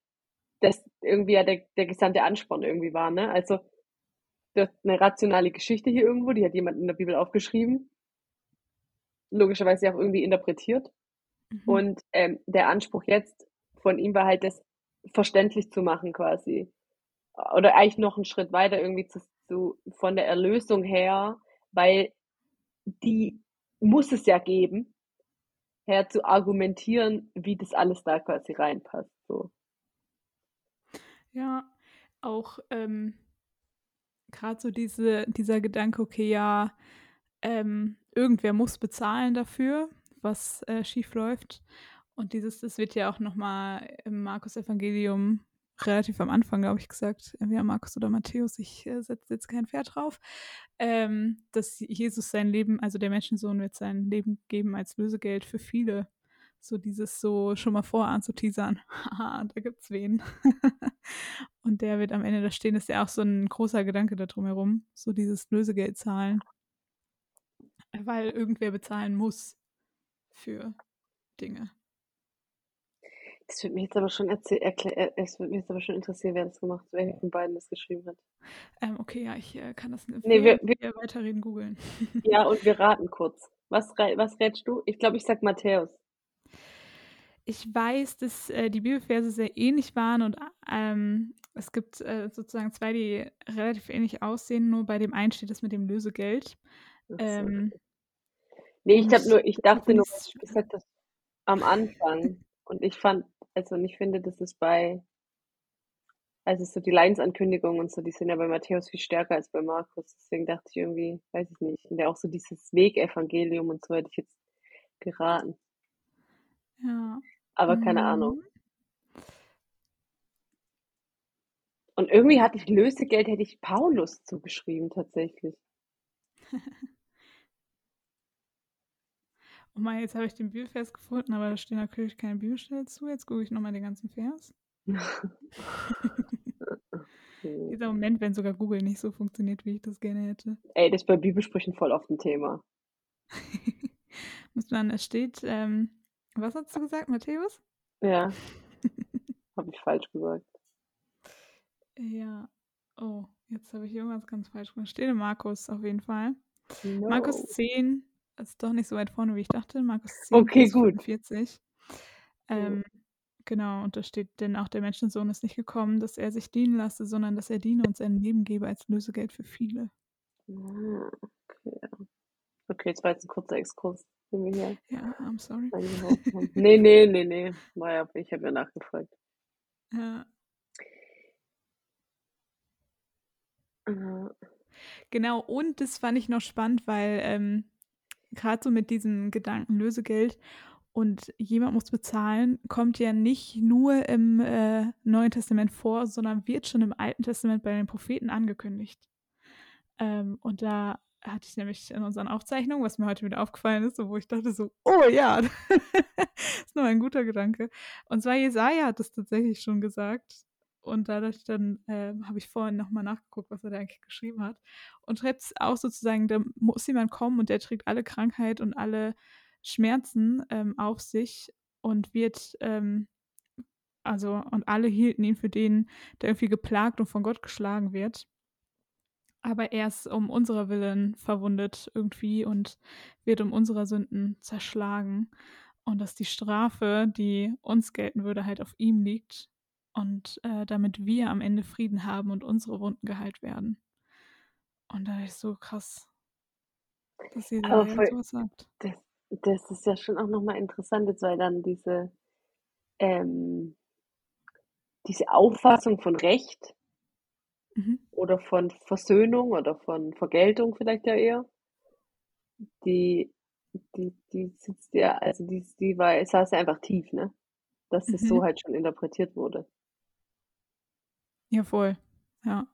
das irgendwie ja der, der gesamte Ansporn irgendwie war, ne? Also, du hast eine rationale Geschichte hier irgendwo, die hat jemand in der Bibel aufgeschrieben, logischerweise auch irgendwie interpretiert. Mhm. Und ähm, der Anspruch jetzt von ihm war halt, das verständlich zu machen quasi oder eigentlich noch einen Schritt weiter irgendwie zu, zu, von der Erlösung her, weil die muss es ja geben, her zu argumentieren, wie das alles da quasi reinpasst. So. Ja, auch ähm, gerade so diese, dieser Gedanke, okay, ja, ähm, irgendwer muss bezahlen dafür, was äh, schief läuft. Und dieses, das wird ja auch nochmal im Markus-Evangelium relativ am Anfang, glaube ich, gesagt, entweder Markus oder Matthäus, ich äh, setze jetzt kein Pferd drauf, ähm, dass Jesus sein Leben, also der Menschensohn wird sein Leben geben als Lösegeld für viele. So dieses so schon mal vorahnen zu teasern. Haha, da gibt's wen. und der wird am Ende da stehen, ist ja auch so ein großer Gedanke da drumherum. So dieses Lösegeld zahlen. Weil irgendwer bezahlen muss für Dinge. Das würde mich jetzt aber schon erklären, es würde mich jetzt aber schon interessieren, wer das gemacht hat, wer von beiden das geschrieben hat. Ähm, okay, ja, ich äh, kann das nicht. Nee, wir, wir, weiterreden googeln. Ja, und wir raten kurz. Was, was rätst du? Ich glaube, ich sag Matthäus. Ich weiß, dass äh, die Bibelverse sehr ähnlich waren und ähm, es gibt äh, sozusagen zwei, die relativ ähnlich aussehen, nur bei dem einen steht es mit dem Lösegeld. Ähm, nee, ich habe nur, ich dachte nur, ich gesagt das am Anfang. Und ich fand, also ich finde, das ist bei, also so die Leidensankündigungen und so, die sind ja bei Matthäus viel stärker als bei Markus. Deswegen dachte ich irgendwie, weiß ich nicht. Und ja auch so dieses Wegevangelium und so hätte ich jetzt geraten. Ja. Aber keine mhm. Ahnung. Und irgendwie hatte ich Lösegeld, hätte ich Paulus zugeschrieben, tatsächlich. Oh mein, jetzt habe ich den Bibelvers gefunden, aber da stehen natürlich keine Bibelstelle zu. Jetzt gucke ich nochmal den ganzen Vers. Dieser Moment, wenn sogar Google nicht so funktioniert, wie ich das gerne hätte. Ey, das ist bei Bibelsprüchen voll oft ein Thema. Muss man, es steht, ähm, was hast du gesagt, Matthäus? Ja. habe ich falsch gesagt. Ja. Oh, jetzt habe ich irgendwas ganz falsch gemacht. Steht in Markus auf jeden Fall. No. Markus 10, ist doch nicht so weit vorne, wie ich dachte. Markus 10, okay, gut. 45. Ähm, genau, und da steht, denn auch der Menschensohn ist nicht gekommen, dass er sich dienen lasse, sondern dass er diene und sein Leben gebe als Lösegeld für viele. Ah, okay. Okay, jetzt war jetzt ein kurzer Exkurs. Den wir hier ja, I'm sorry. nee, nee, nee, nee. War ja, ich habe ja nachgefragt. Ja. Genau, und das fand ich noch spannend, weil ähm, gerade so mit diesem Gedanken Lösegeld und jemand muss bezahlen, kommt ja nicht nur im äh, Neuen Testament vor, sondern wird schon im Alten Testament bei den Propheten angekündigt. Ähm, und da hatte ich nämlich in unseren Aufzeichnungen, was mir heute wieder aufgefallen ist, wo ich dachte so, oh ja, das ist nur ein guter Gedanke. Und zwar Jesaja hat es tatsächlich schon gesagt, und dadurch dann äh, habe ich vorhin nochmal nachgeguckt, was er da eigentlich geschrieben hat. Und schreibt es auch sozusagen, da muss jemand kommen und der trägt alle Krankheit und alle Schmerzen ähm, auf sich und wird, ähm, also, und alle hielten ihn für den, der irgendwie geplagt und von Gott geschlagen wird. Aber er ist um unserer Willen verwundet irgendwie und wird um unserer Sünden zerschlagen. Und dass die Strafe, die uns gelten würde, halt auf ihm liegt und äh, damit wir am Ende Frieden haben und unsere Wunden geheilt werden. Und da ist so krass, dass sie da sowas sagt. Das, das ist ja schon auch nochmal interessant, jetzt, weil dann diese, ähm, diese Auffassung von Recht mhm. oder von Versöhnung oder von Vergeltung vielleicht ja eher, die, die, die sitzt ja, also die, die war, saß ja einfach tief, ne? Dass das mhm. so halt schon interpretiert wurde. Ja, voll. Ja.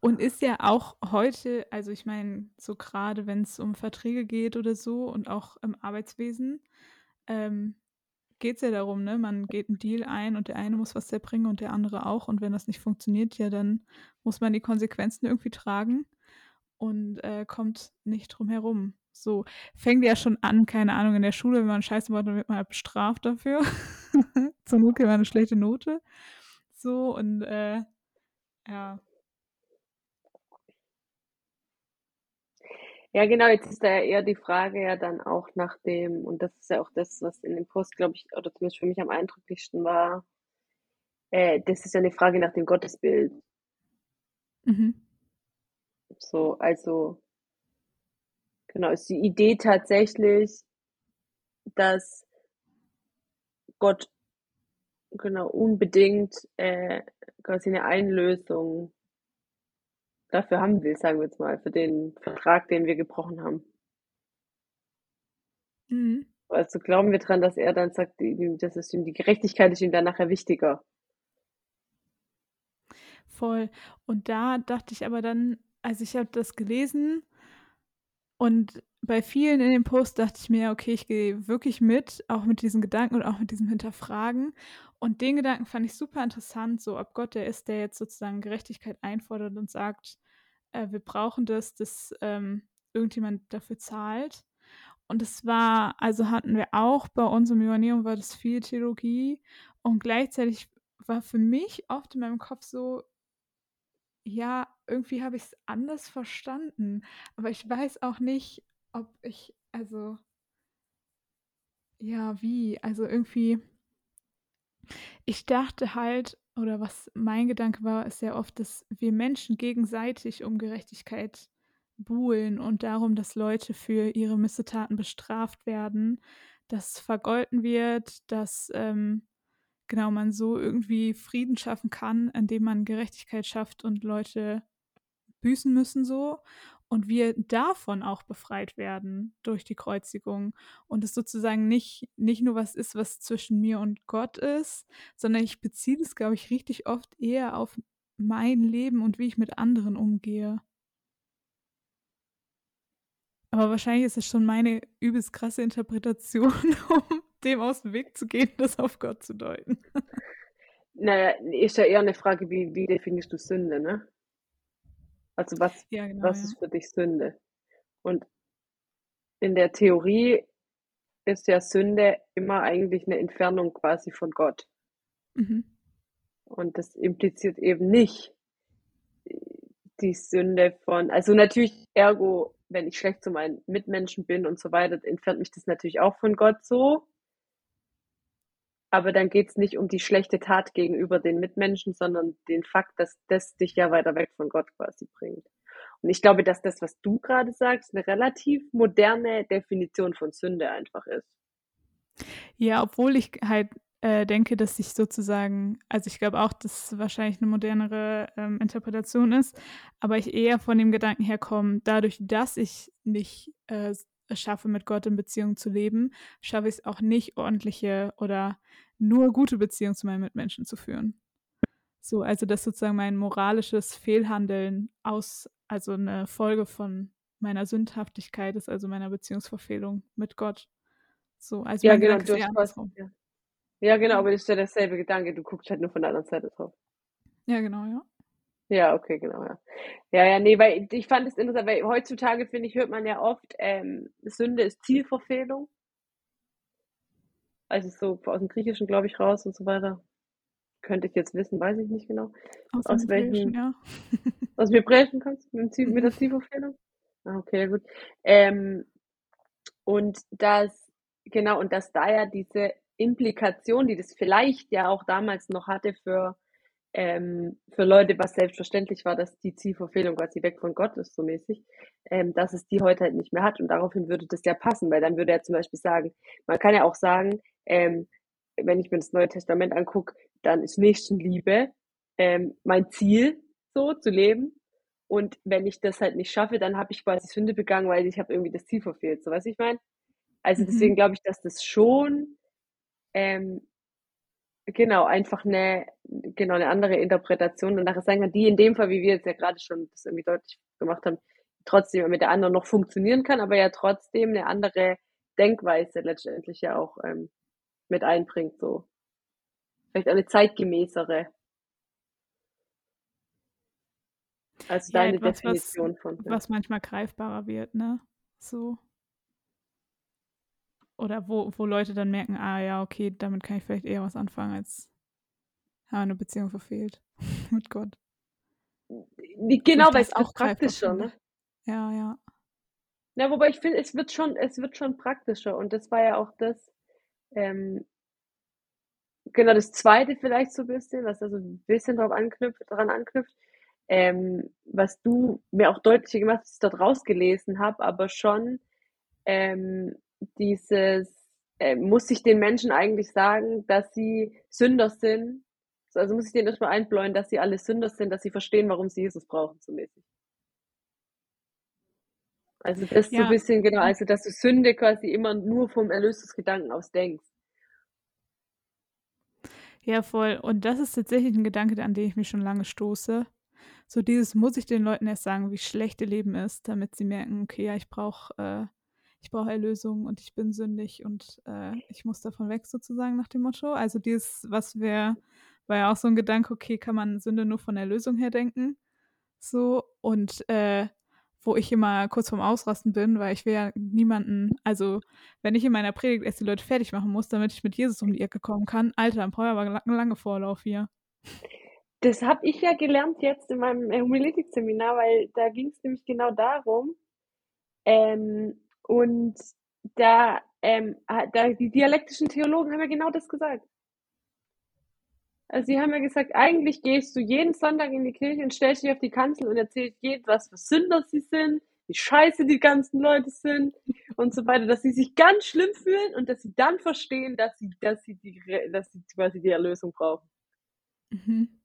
Und ist ja auch heute also, ich meine, so grade wenn's um Verträge geht oder so und auch im Arbeitswesen, ähm, geht's ja darum, ne, man geht 'n Deal ein und der eine muss was erbringen und der andere auch. Und wenn das nicht funktioniert, ja, dann muss man die Konsequenzen irgendwie tragen und, äh, kommt nicht drum herum. So, fängt ja schon an, keine Ahnung, in der Schule, wenn man Scheiße baut, dann wird man halt bestraft dafür. Zur Not kriegt man 'ne schlechte Note. So und, äh, ja. Ja, genau, jetzt ist da ja eher die Frage ja dann auch nach dem und das ist ja auch das, was in dem Post, glaube ich oder zumindest für mich am eindrücklichsten war äh, das ist ja 'ne Frage nach dem Gottesbild. Mhm. So, also genau, ist die Idee tatsächlich, dass Gott genau, unbedingt, äh, quasi 'ne Einlösung dafür haben will, sagen wir jetzt mal, für den Vertrag, den wir gebrochen haben. Mhm. Also, glauben wir dran, dass er dann sagt, das ist ihm die Gerechtigkeit ist ihm dann nachher wichtiger. Voll. Und da dachte ich aber dann also, ich habe das gelesen und bei vielen in dem Post dachte ich mir: „Okay, ich gehe wirklich mit, auch mit diesen Gedanken und auch mit diesem Hinterfragen.“ Und den Gedanken fand ich super interessant, so ob Gott der ist, der jetzt sozusagen Gerechtigkeit einfordert und sagt, äh: „Wir brauchen das, dass, ähm, irgendjemand dafür zahlt.“ Und das war also, hatten wir auch bei uns im Johanneum war das viel Theologie und gleichzeitig war für mich oft in meinem Kopf so ja, irgendwie habe ich's anders verstanden, aber ich weiß auch nicht, ob ich also ja, wie? Also, irgendwie ich dachte halt oder was mein Gedanke war, ist sehr oft, dass wir Menschen gegenseitig um Gerechtigkeit buhlen und darum, dass Leute für ihre Missetaten bestraft werden, dass vergolten wird, dass, ähm, genau, man so irgendwie Frieden schaffen kann, indem man Gerechtigkeit schafft und Leute büßen müssen so und wir davon auch befreit werden durch die Kreuzigung und es sozusagen nicht nicht nur was ist, was zwischen mir und Gott ist, sondern ich beziehe das, glaube ich, richtig oft eher auf mein Leben und wie ich mit anderen umgehe. Aber wahrscheinlich ist es schon meine übelst krasse Interpretation, um dem aus dem Weg zu gehen, das auf Gott zu deuten. Na ja, ist ja eher 'ne Frage, wie wie definierst du Sünde, ne? Also, was Ja, genau, was ja. ist für dich Sünde? Und in der Theorie ist ja Sünde immer eigentlich 'ne Entfernung quasi von Gott. Mhm. Und das impliziert eben nicht die Sünde von also, natürlich ergo, wenn ich schlecht zu meinen Mitmenschen bin und so weiter, entfernt mich das natürlich auch von Gott so. Aber dann geht's nicht um die schlechte Tat gegenüber den Mitmenschen, sondern den Fakt, dass das dich ja weiter weg von Gott quasi bringt. Und ich glaube, dass das, was du grade sagst, 'ne relativ moderne Definition von Sünde einfach ist. Ja, obwohl ich halt, äh, denke, dass ich sozusagen also, ich glaube auch, dass wahrscheinlich 'ne modernere, ähm, Interpretation ist, aber ich eher von dem Gedanken herkomme, dadurch, dass ich nicht, äh, es schaffe, mit Gott in Beziehung zu leben, schaffe ich's auch nicht, ordentliche oder nur gute Beziehungen zu meinen Mitmenschen zu führen. So, also, dass sozusagen mein moralisches Fehlhandeln aus also, 'ne Folge von meiner Sündhaftigkeit ist, also, meiner Beziehungsverfehlung mit Gott. So, also, Ja, genau, du hast ja. Ja, genau, aber das ist ja derselbe Gedanke. Du guckst halt nur von der anderen Seite drauf. Ja, genau, ja. Ja, okay, genau, ja. Ja, ja, ne, weil ich fand es interessant, weil heutzutage, finde ich, hört man ja oft, ähm, Sünde ist Zielverfehlung. Also, so aus'm Griechischen, glaube ich, raus und so weiter. Könnte ich jetzt wissen, weiß ich nicht genau, aus Hebräischen, welchem ja. aus'm Hebräischen kommt's mit dem Ziel mit der Zielverfehlung? Ah, okay, gut. Ähm, und dass genau, und dass da ja diese Implikation, die das vielleicht ja auch damals noch hatte für ähm, für Leute, was selbstverständlich war, dass die Zielverfehlung quasi weg von Gott ist so mäßig, ähm, dass es die heute halt nicht mehr hat und daraufhin würde das ja passen, weil dann würde er zum Beispiel sagen man kann ja auch sagen, ähm, wenn ich mir das Neue Testament angucke, dann ist Nächstenliebe, ähm, mein Ziel, so zu leben. Und wenn ich das halt nicht schaffe, dann habe ich quasi Sünde begangen, weil ich habe irgendwie das Ziel verfehlt. So, wie ich meine? Also, deswegen Mhm. glaube ich, dass das schon, ähm genau, einfach eine, genau, eine andere Interpretation und nachher sagen wir, die in dem Fall, wie wir jetzt ja gerade schon das irgendwie deutlich gemacht haben, trotzdem mit der anderen noch funktionieren kann, aber ja trotzdem eine andere Denkweise letztendlich ja auch ähm, mit einbringt, so. Vielleicht eine zeitgemäßere. Also Ja, deine etwas, was, Definition von, ja. was manchmal greifbarer wird, ne? So. Oder wo, wo Leute dann merken, ah ja, okay, damit kann ich vielleicht eher was anfangen, als ja, eine Beziehung verfehlt mit Gott. Genau, weil es auch praktischer, ne? Ja, ja. Ja, wobei ich finde, es wird schon, es wird schon praktischer und das war ja auch das, ähm, genau das Zweite vielleicht so ein bisschen, was da so ein bisschen drauf anknüpft, dran anknüpft, ähm, was du mir auch deutlicher gemacht hast, dort rausgelesen habe, aber schon ähm, dieses, äh, muss ich den Menschen eigentlich sagen, dass sie Sünder sind? Also muss ich denen erstmal einbläuen, dass sie alle Sünder sind, dass sie verstehen, warum sie Jesus brauchen, so mäßig. Also das so ein Ja, bisschen, genau, also dass du Sünde quasi immer nur vom Erlösungsgedanken aus denkst. ja, voll. Und das ist tatsächlich ein Gedanke, an den ich mich schon lange stoße. So dieses, muss ich den Leuten erst sagen, wie schlecht ihr Leben ist, damit sie merken, okay, ja, ich brauche äh, ich brauche Erlösung und ich bin sündig und äh, ich muss davon weg, sozusagen nach dem Motto. Also dieses, was wir, war ja auch so ein Gedanke, okay, kann man Sünde nur von Erlösung her denken? So, und äh, wo ich immer kurz vorm Ausrasten bin, weil ich will ja niemanden, also wenn ich in meiner Predigt erst die Leute fertig machen muss, damit ich mit Jesus um die Ecke kommen kann, Alter, dann brauche ich aber la- lange Vorlauf hier. Das habe ich ja gelernt jetzt in meinem Homiletik-Seminar, weil da ging es nämlich genau darum. Ähm, und da, ähm, da, die dialektischen Theologen haben ja genau das gesagt. Also sie haben ja gesagt, eigentlich gehst du jeden Sonntag in die Kirche und stellst dich auf die Kanzel und erzählst jedem, was für Sünder sie sind, wie scheiße die ganzen Leute sind und so weiter, dass sie sich ganz schlimm fühlen und dass sie dann verstehen, dass sie, dass sie die, dass sie quasi die Erlösung brauchen. Mhm.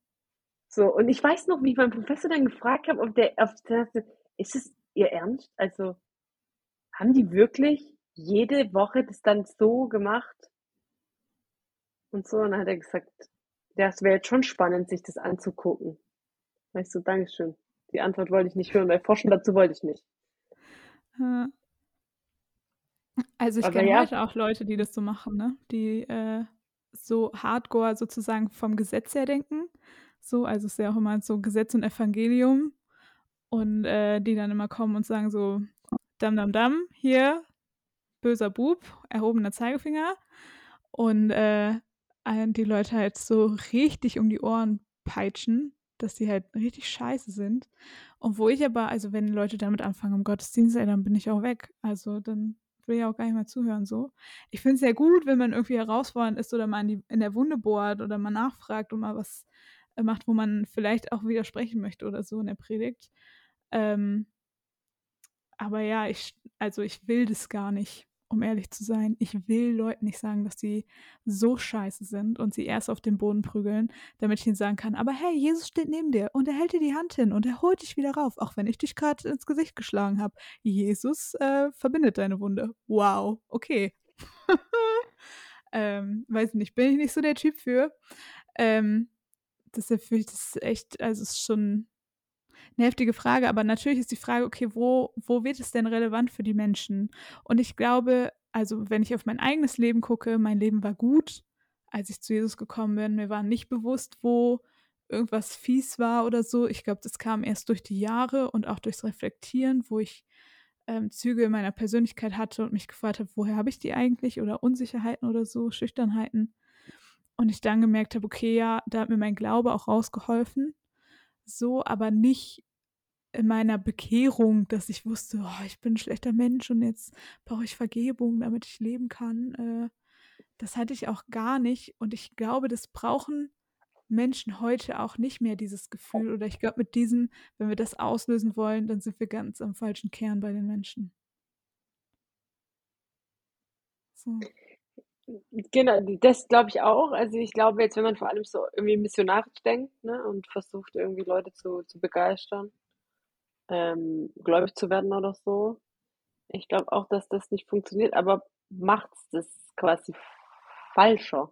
So, und ich weiß noch, wie ich meinen Professor dann gefragt habe, ob der, ob der ist es ihr Ernst? Also, haben die wirklich jede Woche das dann so gemacht? Und so, und dann hat er gesagt, ja, es wäre jetzt schon spannend, sich das anzugucken. Da ich so, Dankeschön. Die Antwort wollte ich nicht hören, weil forschen dazu wollte ich nicht. Ja. Also ich kenne ja, heute auch Leute, die das so machen, ne? Die äh, so hardcore sozusagen vom Gesetz her denken. So, also es ist ja auch immer so Gesetz und Evangelium. Und äh, die dann immer kommen und sagen so, dam dam dam, hier, böser Bub, erhobener Zeigefinger. Und äh, die Leute halt so richtig um die Ohren peitschen, dass die halt richtig scheiße sind. Und wo ich aber, also wenn Leute damit anfangen im Gottesdienst, dann bin ich auch weg. Also dann will ich auch gar nicht mehr zuhören so. Ich finde es sehr gut, wenn man irgendwie herausfordernd ist oder mal in, die, in der Wunde bohrt oder mal nachfragt und mal was äh, macht, wo man vielleicht auch widersprechen möchte oder so in der Predigt. Ähm, aber ja, ich, also ich will das gar nicht, um ehrlich zu sein. Ich will Leuten nicht sagen, dass sie so scheiße sind und sie erst auf den Boden prügeln, damit ich ihnen sagen kann, aber hey, Jesus steht neben dir und er hält dir die Hand hin und er holt dich wieder rauf, auch wenn ich dich gerade ins Gesicht geschlagen habe. Jesus äh, verbindet deine Wunde. Wow, okay. ähm, weiß nicht, bin ich nicht so der Typ für. Ähm, deshalb das echt, also es ist schon eine heftige Frage, aber natürlich ist die Frage, okay, wo, wo wird es denn relevant für die Menschen? Und ich glaube, also wenn ich auf mein eigenes Leben gucke, mein Leben war gut, als ich zu Jesus gekommen bin. Mir war nicht bewusst, wo irgendwas fies war oder so. Ich glaube, das kam erst durch die Jahre und auch durchs Reflektieren, wo ich ähm, Züge in meiner Persönlichkeit hatte und mich gefragt habe, woher habe ich die eigentlich oder Unsicherheiten oder so, Schüchternheiten. Und ich dann gemerkt habe, okay, ja, da hat mir mein Glaube auch rausgeholfen. So, aber nicht in meiner Bekehrung, dass ich wusste, oh, ich bin ein schlechter Mensch und jetzt brauche ich Vergebung, damit ich leben kann. Äh, das hatte ich auch gar nicht. Und ich glaube, das brauchen Menschen heute auch nicht mehr, dieses Gefühl. Oder ich glaube, mit diesem, wenn wir das auslösen wollen, dann sind wir ganz am falschen Kern bei den Menschen. So. Genau, das glaube ich auch. Also ich glaube jetzt, wenn man vor allem so irgendwie missionarisch denkt, ne, und versucht irgendwie Leute zu, zu begeistern, ähm, gläubig zu werden oder so. Ich glaube auch, dass das nicht funktioniert, aber macht's das quasi falscher.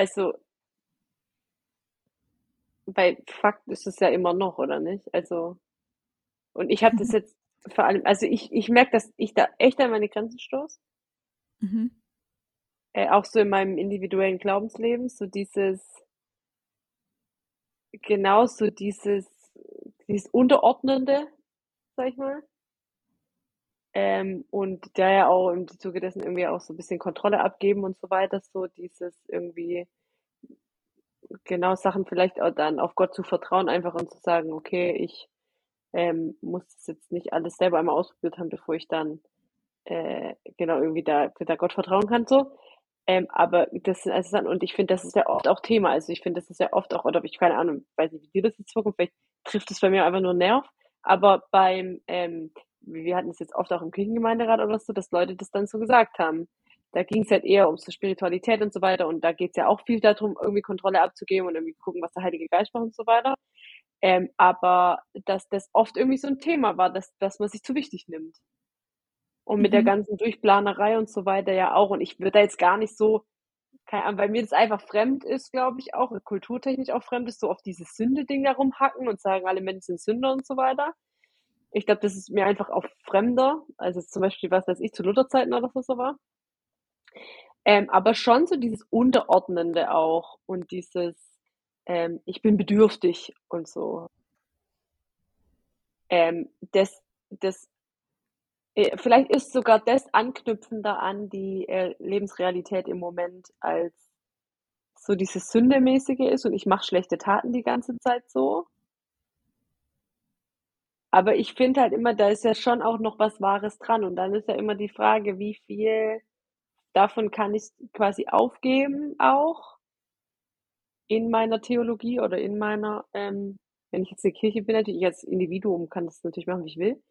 also weil Fakt ist es ja immer noch, oder nicht? Also, und ich habe das jetzt vor allem, also ich, ich merke, dass ich da echt an meine Grenzen stoße. Mhm. Äh, auch so in meinem individuellen Glaubensleben, so dieses, genau so dieses, dieses Unterordnende, sag ich mal. Ähm, und der ja auch im Zuge dessen irgendwie auch so ein bisschen Kontrolle abgeben und so weiter, so dieses irgendwie genau Sachen vielleicht auch dann auf Gott zu vertrauen, einfach und zu sagen, okay, ich ähm, muss das jetzt nicht alles selber einmal ausprobiert haben, bevor ich dann äh, genau irgendwie da, da Gott vertrauen kann, so. Ähm, aber das sind also dann, und ich finde, das ist ja oft auch Thema. Also ich finde, das ist ja oft auch, oder ich keine Ahnung, weiß nicht, wie dir das jetzt vorkommt, vielleicht trifft es bei mir einfach nur Nerv. Aber beim, ähm, wir hatten es jetzt oft auch im Kirchengemeinderat oder so, dass Leute das dann so gesagt haben. Da ging es halt eher um so Spiritualität und so weiter. Und da geht es ja auch viel darum, irgendwie Kontrolle abzugeben und irgendwie gucken, was der Heilige Geist macht und so weiter. Ähm, aber dass das oft irgendwie so ein Thema war, dass, dass man sich zu wichtig nimmt. Und mit der Mhm. ganzen Durchplanerei und so weiter ja auch. Und ich würde da jetzt gar nicht so, keine Ahnung, weil mir das einfach fremd ist, glaube ich auch, kulturtechnisch auch fremd ist, so auf dieses Sünde-Ding da rumhacken und sagen, alle Menschen sind Sünder und so weiter. Ich glaube, das ist mir einfach auch fremder, also zum Beispiel, was weiß ich, zu Lutherzeiten oder so so war. Ähm, aber schon so dieses Unterordnende auch und dieses, ähm, ich bin bedürftig und so. Ähm, das, das, äh, vielleicht ist sogar das anknüpfender an die äh, Lebensrealität im Moment, als so dieses Sündemäßige ist und ich mache schlechte Taten die ganze Zeit so. Aber ich finde halt immer, da ist ja schon auch noch was Wahres dran. Und dann ist ja immer die Frage, wie viel davon kann ich quasi aufgeben auch in meiner Theologie oder in meiner, ähm, wenn ich jetzt eine Kirche bin, natürlich ich als Individuum kann das natürlich machen, wie ich will.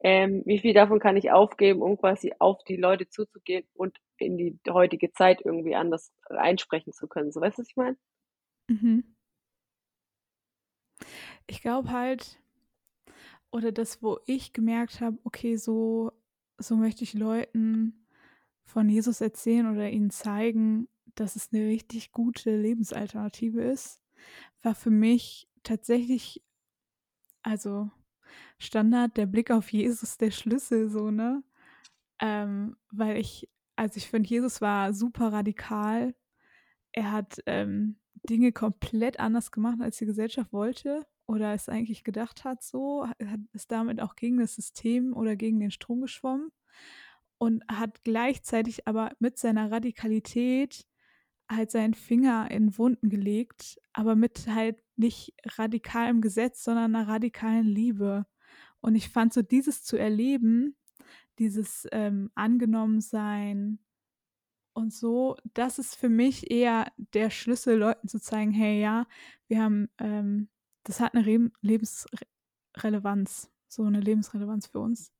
Ähm, wie viel davon kann ich aufgeben, um quasi auf die Leute zuzugehen und in die heutige Zeit irgendwie anders einsprechen zu können. So, weißt du, was ich meine? Mhm. Ich glaube halt, oder das, wo ich gemerkt habe, okay, so, so möchte ich Leuten von Jesus erzählen oder ihnen zeigen, dass es eine richtig gute Lebensalternative ist, war für mich tatsächlich, also Standard, der Blick auf Jesus der Schlüssel, so, ne? Ähm, weil ich, also ich finde, Jesus war super radikal. Er hat ähm, Dinge komplett anders gemacht, als die Gesellschaft wollte oder es eigentlich gedacht hat, so, hat, ist damit auch gegen das System oder gegen den Strom geschwommen und hat gleichzeitig aber mit seiner Radikalität halt seinen Finger in Wunden gelegt, aber mit halt nicht radikalem Gesetz, sondern einer radikalen Liebe. Und ich fand so dieses zu erleben, dieses ähm, Angenommensein und so, das ist für mich eher der Schlüssel, Leuten zu zeigen, hey, ja, wir haben, ähm, das hat eine Re Lebensrelevanz, so eine Lebensrelevanz für uns.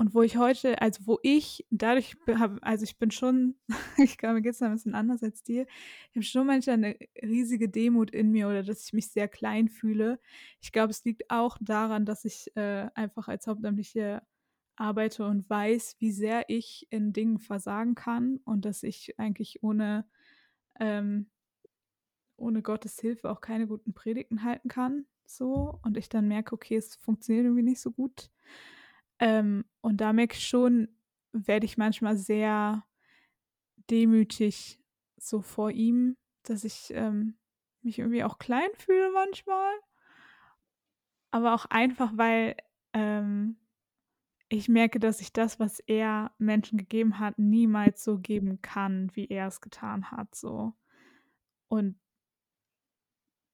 Und wo ich heute, also wo ich dadurch habe, also ich bin schon, ich glaube, mir geht es ein bisschen anders als dir. Ich habe schon manchmal eine riesige Demut in mir oder dass ich mich sehr klein fühle. Ich glaube, es liegt auch daran, dass ich äh, einfach als Hauptamtliche arbeite und weiß, wie sehr ich in Dingen versagen kann und dass ich eigentlich ohne, ähm, ohne Gottes Hilfe auch keine guten Predigten halten kann. So. Und ich dann merke, okay, es funktioniert irgendwie nicht so gut. Ähm, und da merke ich schon, werde ich manchmal sehr demütig so vor ihm, dass ich ähm, mich irgendwie auch klein fühle manchmal. Aber auch einfach, weil ähm, ich merke, dass ich das, was er Menschen gegeben hat, niemals so geben kann, wie er es getan hat. So. Und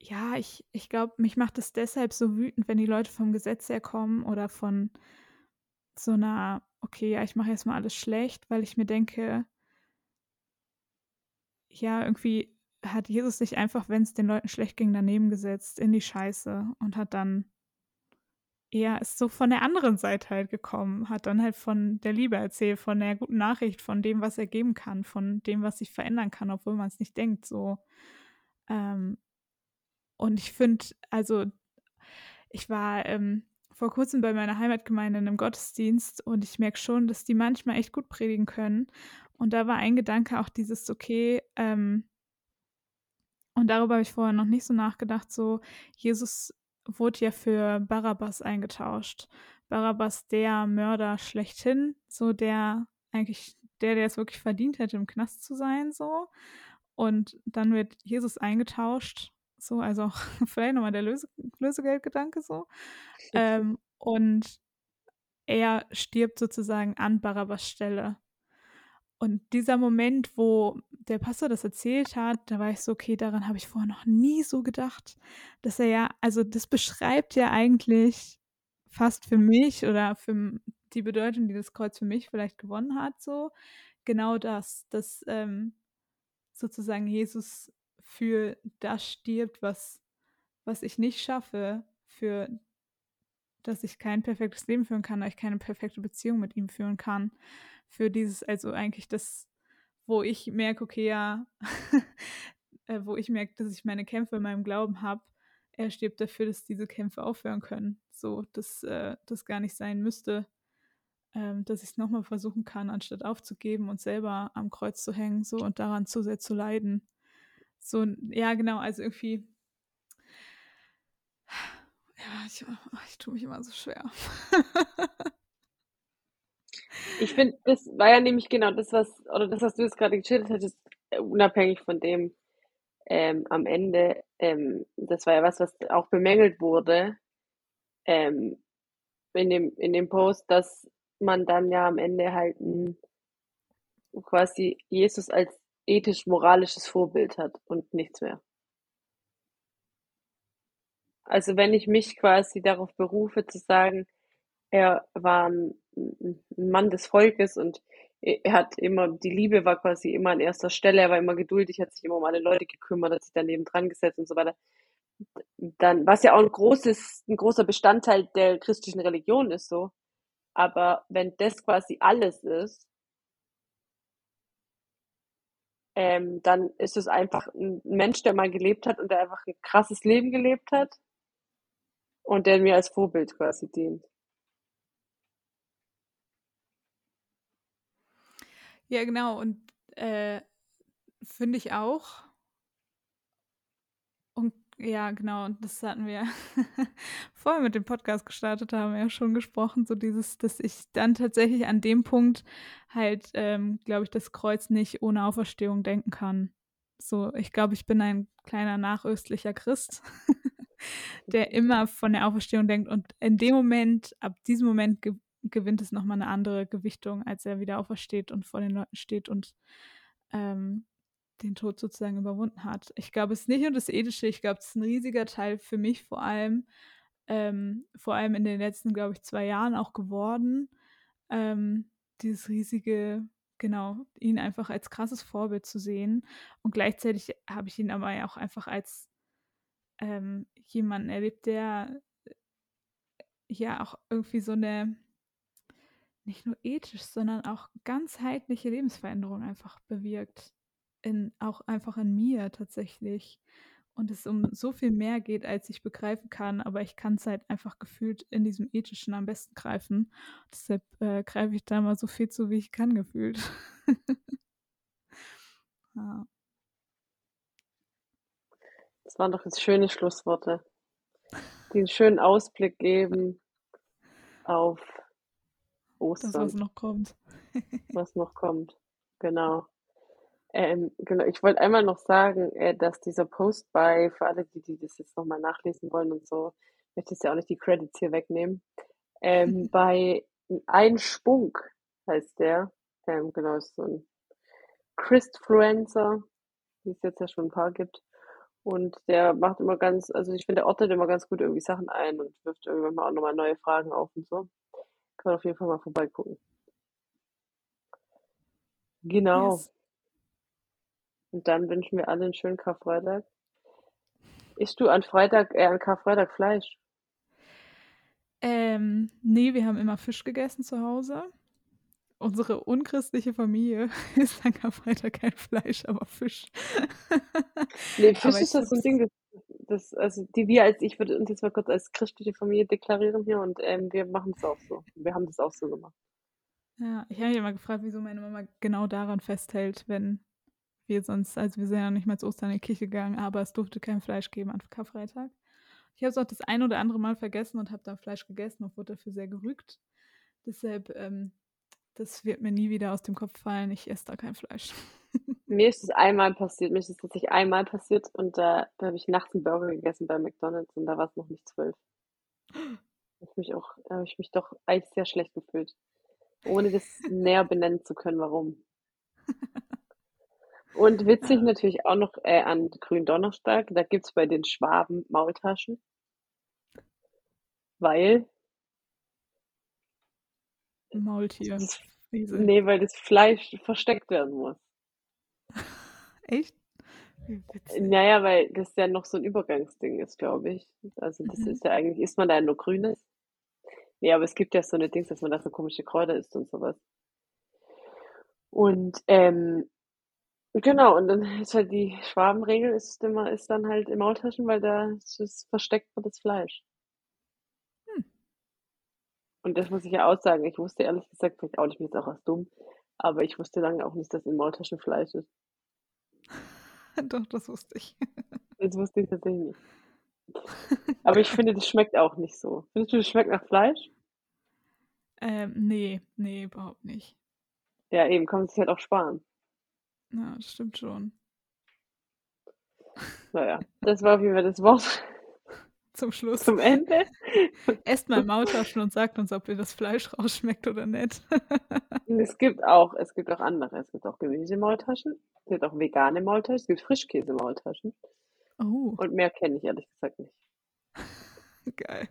ja, ich, ich glaube, mich macht es deshalb so wütend, wenn die Leute vom Gesetz herkommen oder von so einer, okay, ja, ich mache jetzt mal alles schlecht, weil ich mir denke, ja, irgendwie hat Jesus sich einfach, wenn es den Leuten schlecht ging, daneben gesetzt in die Scheiße und hat dann eher ist so von der anderen Seite halt gekommen, hat dann halt von der Liebe erzählt, von der guten Nachricht, von dem, was er geben kann, von dem, was sich verändern kann, obwohl man es nicht denkt, so. Ähm, und ich finde, also ich war ähm, vor kurzem bei meiner Heimatgemeinde in einem Gottesdienst und ich merke schon, dass die manchmal echt gut predigen können. Und da war ein Gedanke auch dieses, okay, ähm, Und darüber habe ich vorher noch nicht so nachgedacht. So, Jesus wurde ja für Barabbas eingetauscht. Barabbas der Mörder schlechthin, so der eigentlich der, der es wirklich verdient hätte, im Knast zu sein, so. Und dann wird Jesus eingetauscht, so, also auch vielleicht nochmal der Löse Lösegeldgedanke so. Ähm, und er stirbt sozusagen an Barabbas Stelle. Und dieser Moment, wo der Pastor das erzählt hat, da war ich so, okay, daran habe ich vorher noch nie so gedacht, dass er ja, also das beschreibt ja eigentlich fast für mich oder für die Bedeutung, die das Kreuz für mich vielleicht gewonnen hat, so genau das, dass ähm, sozusagen Jesus für das stirbt, was, was ich nicht schaffe, für dass ich kein perfektes Leben führen kann, dass ich keine perfekte Beziehung mit ihm führen kann. Für dieses, also eigentlich das, wo ich merke, okay, ja, äh, wo ich merke, dass ich meine Kämpfe in meinem Glauben habe, er stirbt dafür, dass diese Kämpfe aufhören können. So, dass äh, das gar nicht sein müsste, ähm, dass ich es nochmal versuchen kann, anstatt aufzugeben und selber am Kreuz zu hängen, so und daran zu sehr zu leiden. So, ja, genau, also irgendwie ja, ich, oh, ich tue mich immer so schwer. ich finde, das war ja nämlich genau das, was, oder das, was du jetzt gerade geschildert hattest, äh, unabhängig von dem ähm, am Ende, ähm, das war ja was, was auch bemängelt wurde ähm, in, dem, in dem Post, dass man dann ja am Ende halt quasi Jesus als ethisch-moralisches Vorbild hat und nichts mehr. Also wenn ich mich quasi darauf berufe zu sagen, er war ein, Mann des Volkes und er hat immer, die Liebe war quasi immer an erster Stelle, er war immer geduldig, hat sich immer um alle Leute gekümmert, hat sich daneben dran gesetzt und so weiter. Dann, was ja auch ein großes, ein großer Bestandteil der christlichen Religion ist so. Aber wenn das quasi alles ist, ähm, dann ist es einfach ein Mensch, der mal gelebt hat und der einfach ein krasses Leben gelebt hat und der mir als Vorbild quasi dient. Ja, genau. Und äh, finde ich auch. Ja, genau. Und das hatten wir vorher mit dem Podcast gestartet, haben wir ja schon gesprochen. So dieses, dass ich dann tatsächlich an dem Punkt halt, ähm, glaube ich, das Kreuz nicht ohne Auferstehung denken kann. So, ich glaube, ich bin ein kleiner nachöstlicher Christ. der immer von der Auferstehung denkt und in dem Moment, ab diesem Moment ge gewinnt es nochmal eine andere Gewichtung, als er wieder aufersteht und vor den Leuten steht und ähm, den Tod sozusagen überwunden hat. Ich glaube, es ist nicht nur das Ethische, ich glaube, es ist ein riesiger Teil für mich vor allem, ähm, vor allem in den letzten, glaube ich, zwei Jahren auch geworden. Ähm, dieses riesige, genau, ihn einfach als krasses Vorbild zu sehen. Und gleichzeitig habe ich ihn aber auch einfach als ähm, jemanden erlebt, der äh, ja auch irgendwie so eine nicht nur ethisch, sondern auch ganzheitliche Lebensveränderung einfach bewirkt. In, auch einfach in mir tatsächlich. Und es um so viel mehr geht, als ich begreifen kann, aber ich kann es halt einfach gefühlt in diesem Ethischen am besten greifen. Deshalb äh, greife ich da mal so viel zu, wie ich kann, gefühlt. ja. Das waren doch jetzt schöne Schlussworte, die einen schönen Ausblick geben auf Ostern. Das, was noch kommt. was noch kommt, genau. Ähm, genau, ich wollte einmal noch sagen, äh, dass dieser Post bei, für alle, die, die das jetzt nochmal nachlesen wollen und so, ich möchte jetzt ja auch nicht die Credits hier wegnehmen, ähm, bei Ein Spunk heißt der, ähm, genau, ist so ein Christfluencer, wie es jetzt ja schon ein paar gibt. Und der macht immer ganz, also ich finde, der ordnet immer ganz gut irgendwie Sachen ein und wirft irgendwann mal auch nochmal neue Fragen auf und so. Kann man auf jeden Fall mal vorbeigucken. Genau. Yes. Und dann wünschen wir alle einen schönen Karfreitag. Isst du an Freitag, äh, an Karfreitag Fleisch? Ähm, nee, wir haben immer Fisch gegessen zu Hause unsere unchristliche Familie isst an Karfreitag kein Fleisch, aber Fisch. nee, Fisch ist das so ein Ding, das, das, also die wir als, ich würde uns jetzt mal kurz als christliche Familie deklarieren hier und ähm, wir machen es auch so. Wir haben das auch so gemacht. Ja, ich habe mich immer gefragt, wieso meine Mama genau daran festhält, wenn wir sonst, also wir sind ja nicht mal zu Ostern in die Kirche gegangen, aber es durfte kein Fleisch geben an Karfreitag. Ich habe es auch das ein oder andere Mal vergessen und habe dann Fleisch gegessen und wurde dafür sehr gerügt. Deshalb, ähm, das wird mir nie wieder aus dem Kopf fallen. Ich esse da kein Fleisch. Mir ist es einmal passiert, mir ist es tatsächlich einmal passiert und da, da habe ich nachts einen Burger gegessen bei McDonalds und da war es noch nicht zwölf. Ich mich auch, da habe ich mich doch eigentlich sehr schlecht gefühlt. Ohne das näher benennen zu können, warum. Und witzig natürlich auch noch äh, an Gründonnerstag, da gibt es bei den Schwaben Maultaschen. Weil Maultier. das, nee, weil das Fleisch versteckt werden muss. Echt? Witzig. Naja, weil das ja noch so ein Übergangsding ist, glaube ich. Also das Mhm. ist ja eigentlich, isst man da nur Grünes? Nee, aber es gibt ja so eine Dings, dass man da so komische Kräuter isst und sowas. Und ähm, genau, und dann ist halt die Schwabenregel, ist immer, ist dann halt in Maultaschen, weil da ist es versteckt wird das Fleisch. Hm. Und das muss ich ja auch sagen. Ich wusste ehrlich gesagt, vielleicht auch nicht, mir ist auch was dumm, aber ich wusste lange auch nicht, dass in Maultaschen Fleisch ist. Doch, das wusste ich. Das wusste ich tatsächlich nicht. Aber ich finde, das schmeckt auch nicht so. Findest du, das schmeckt nach Fleisch? Ähm, nee, nee, überhaupt nicht. Ja, eben, kann man sich halt auch sparen. Ja, das stimmt schon. Naja, das war auf jeden Fall das Wort Zum Schluss. zum Ende. Esst mal Maultaschen und sagt uns, ob ihr das Fleisch rausschmeckt oder nicht. Und es gibt auch, es gibt auch andere. Es gibt auch Gemüsemaultaschen. Es gibt auch vegane Maultaschen. Es gibt Frischkäsemaultaschen. Oh, Und mehr kenne ich ehrlich gesagt nicht. geil.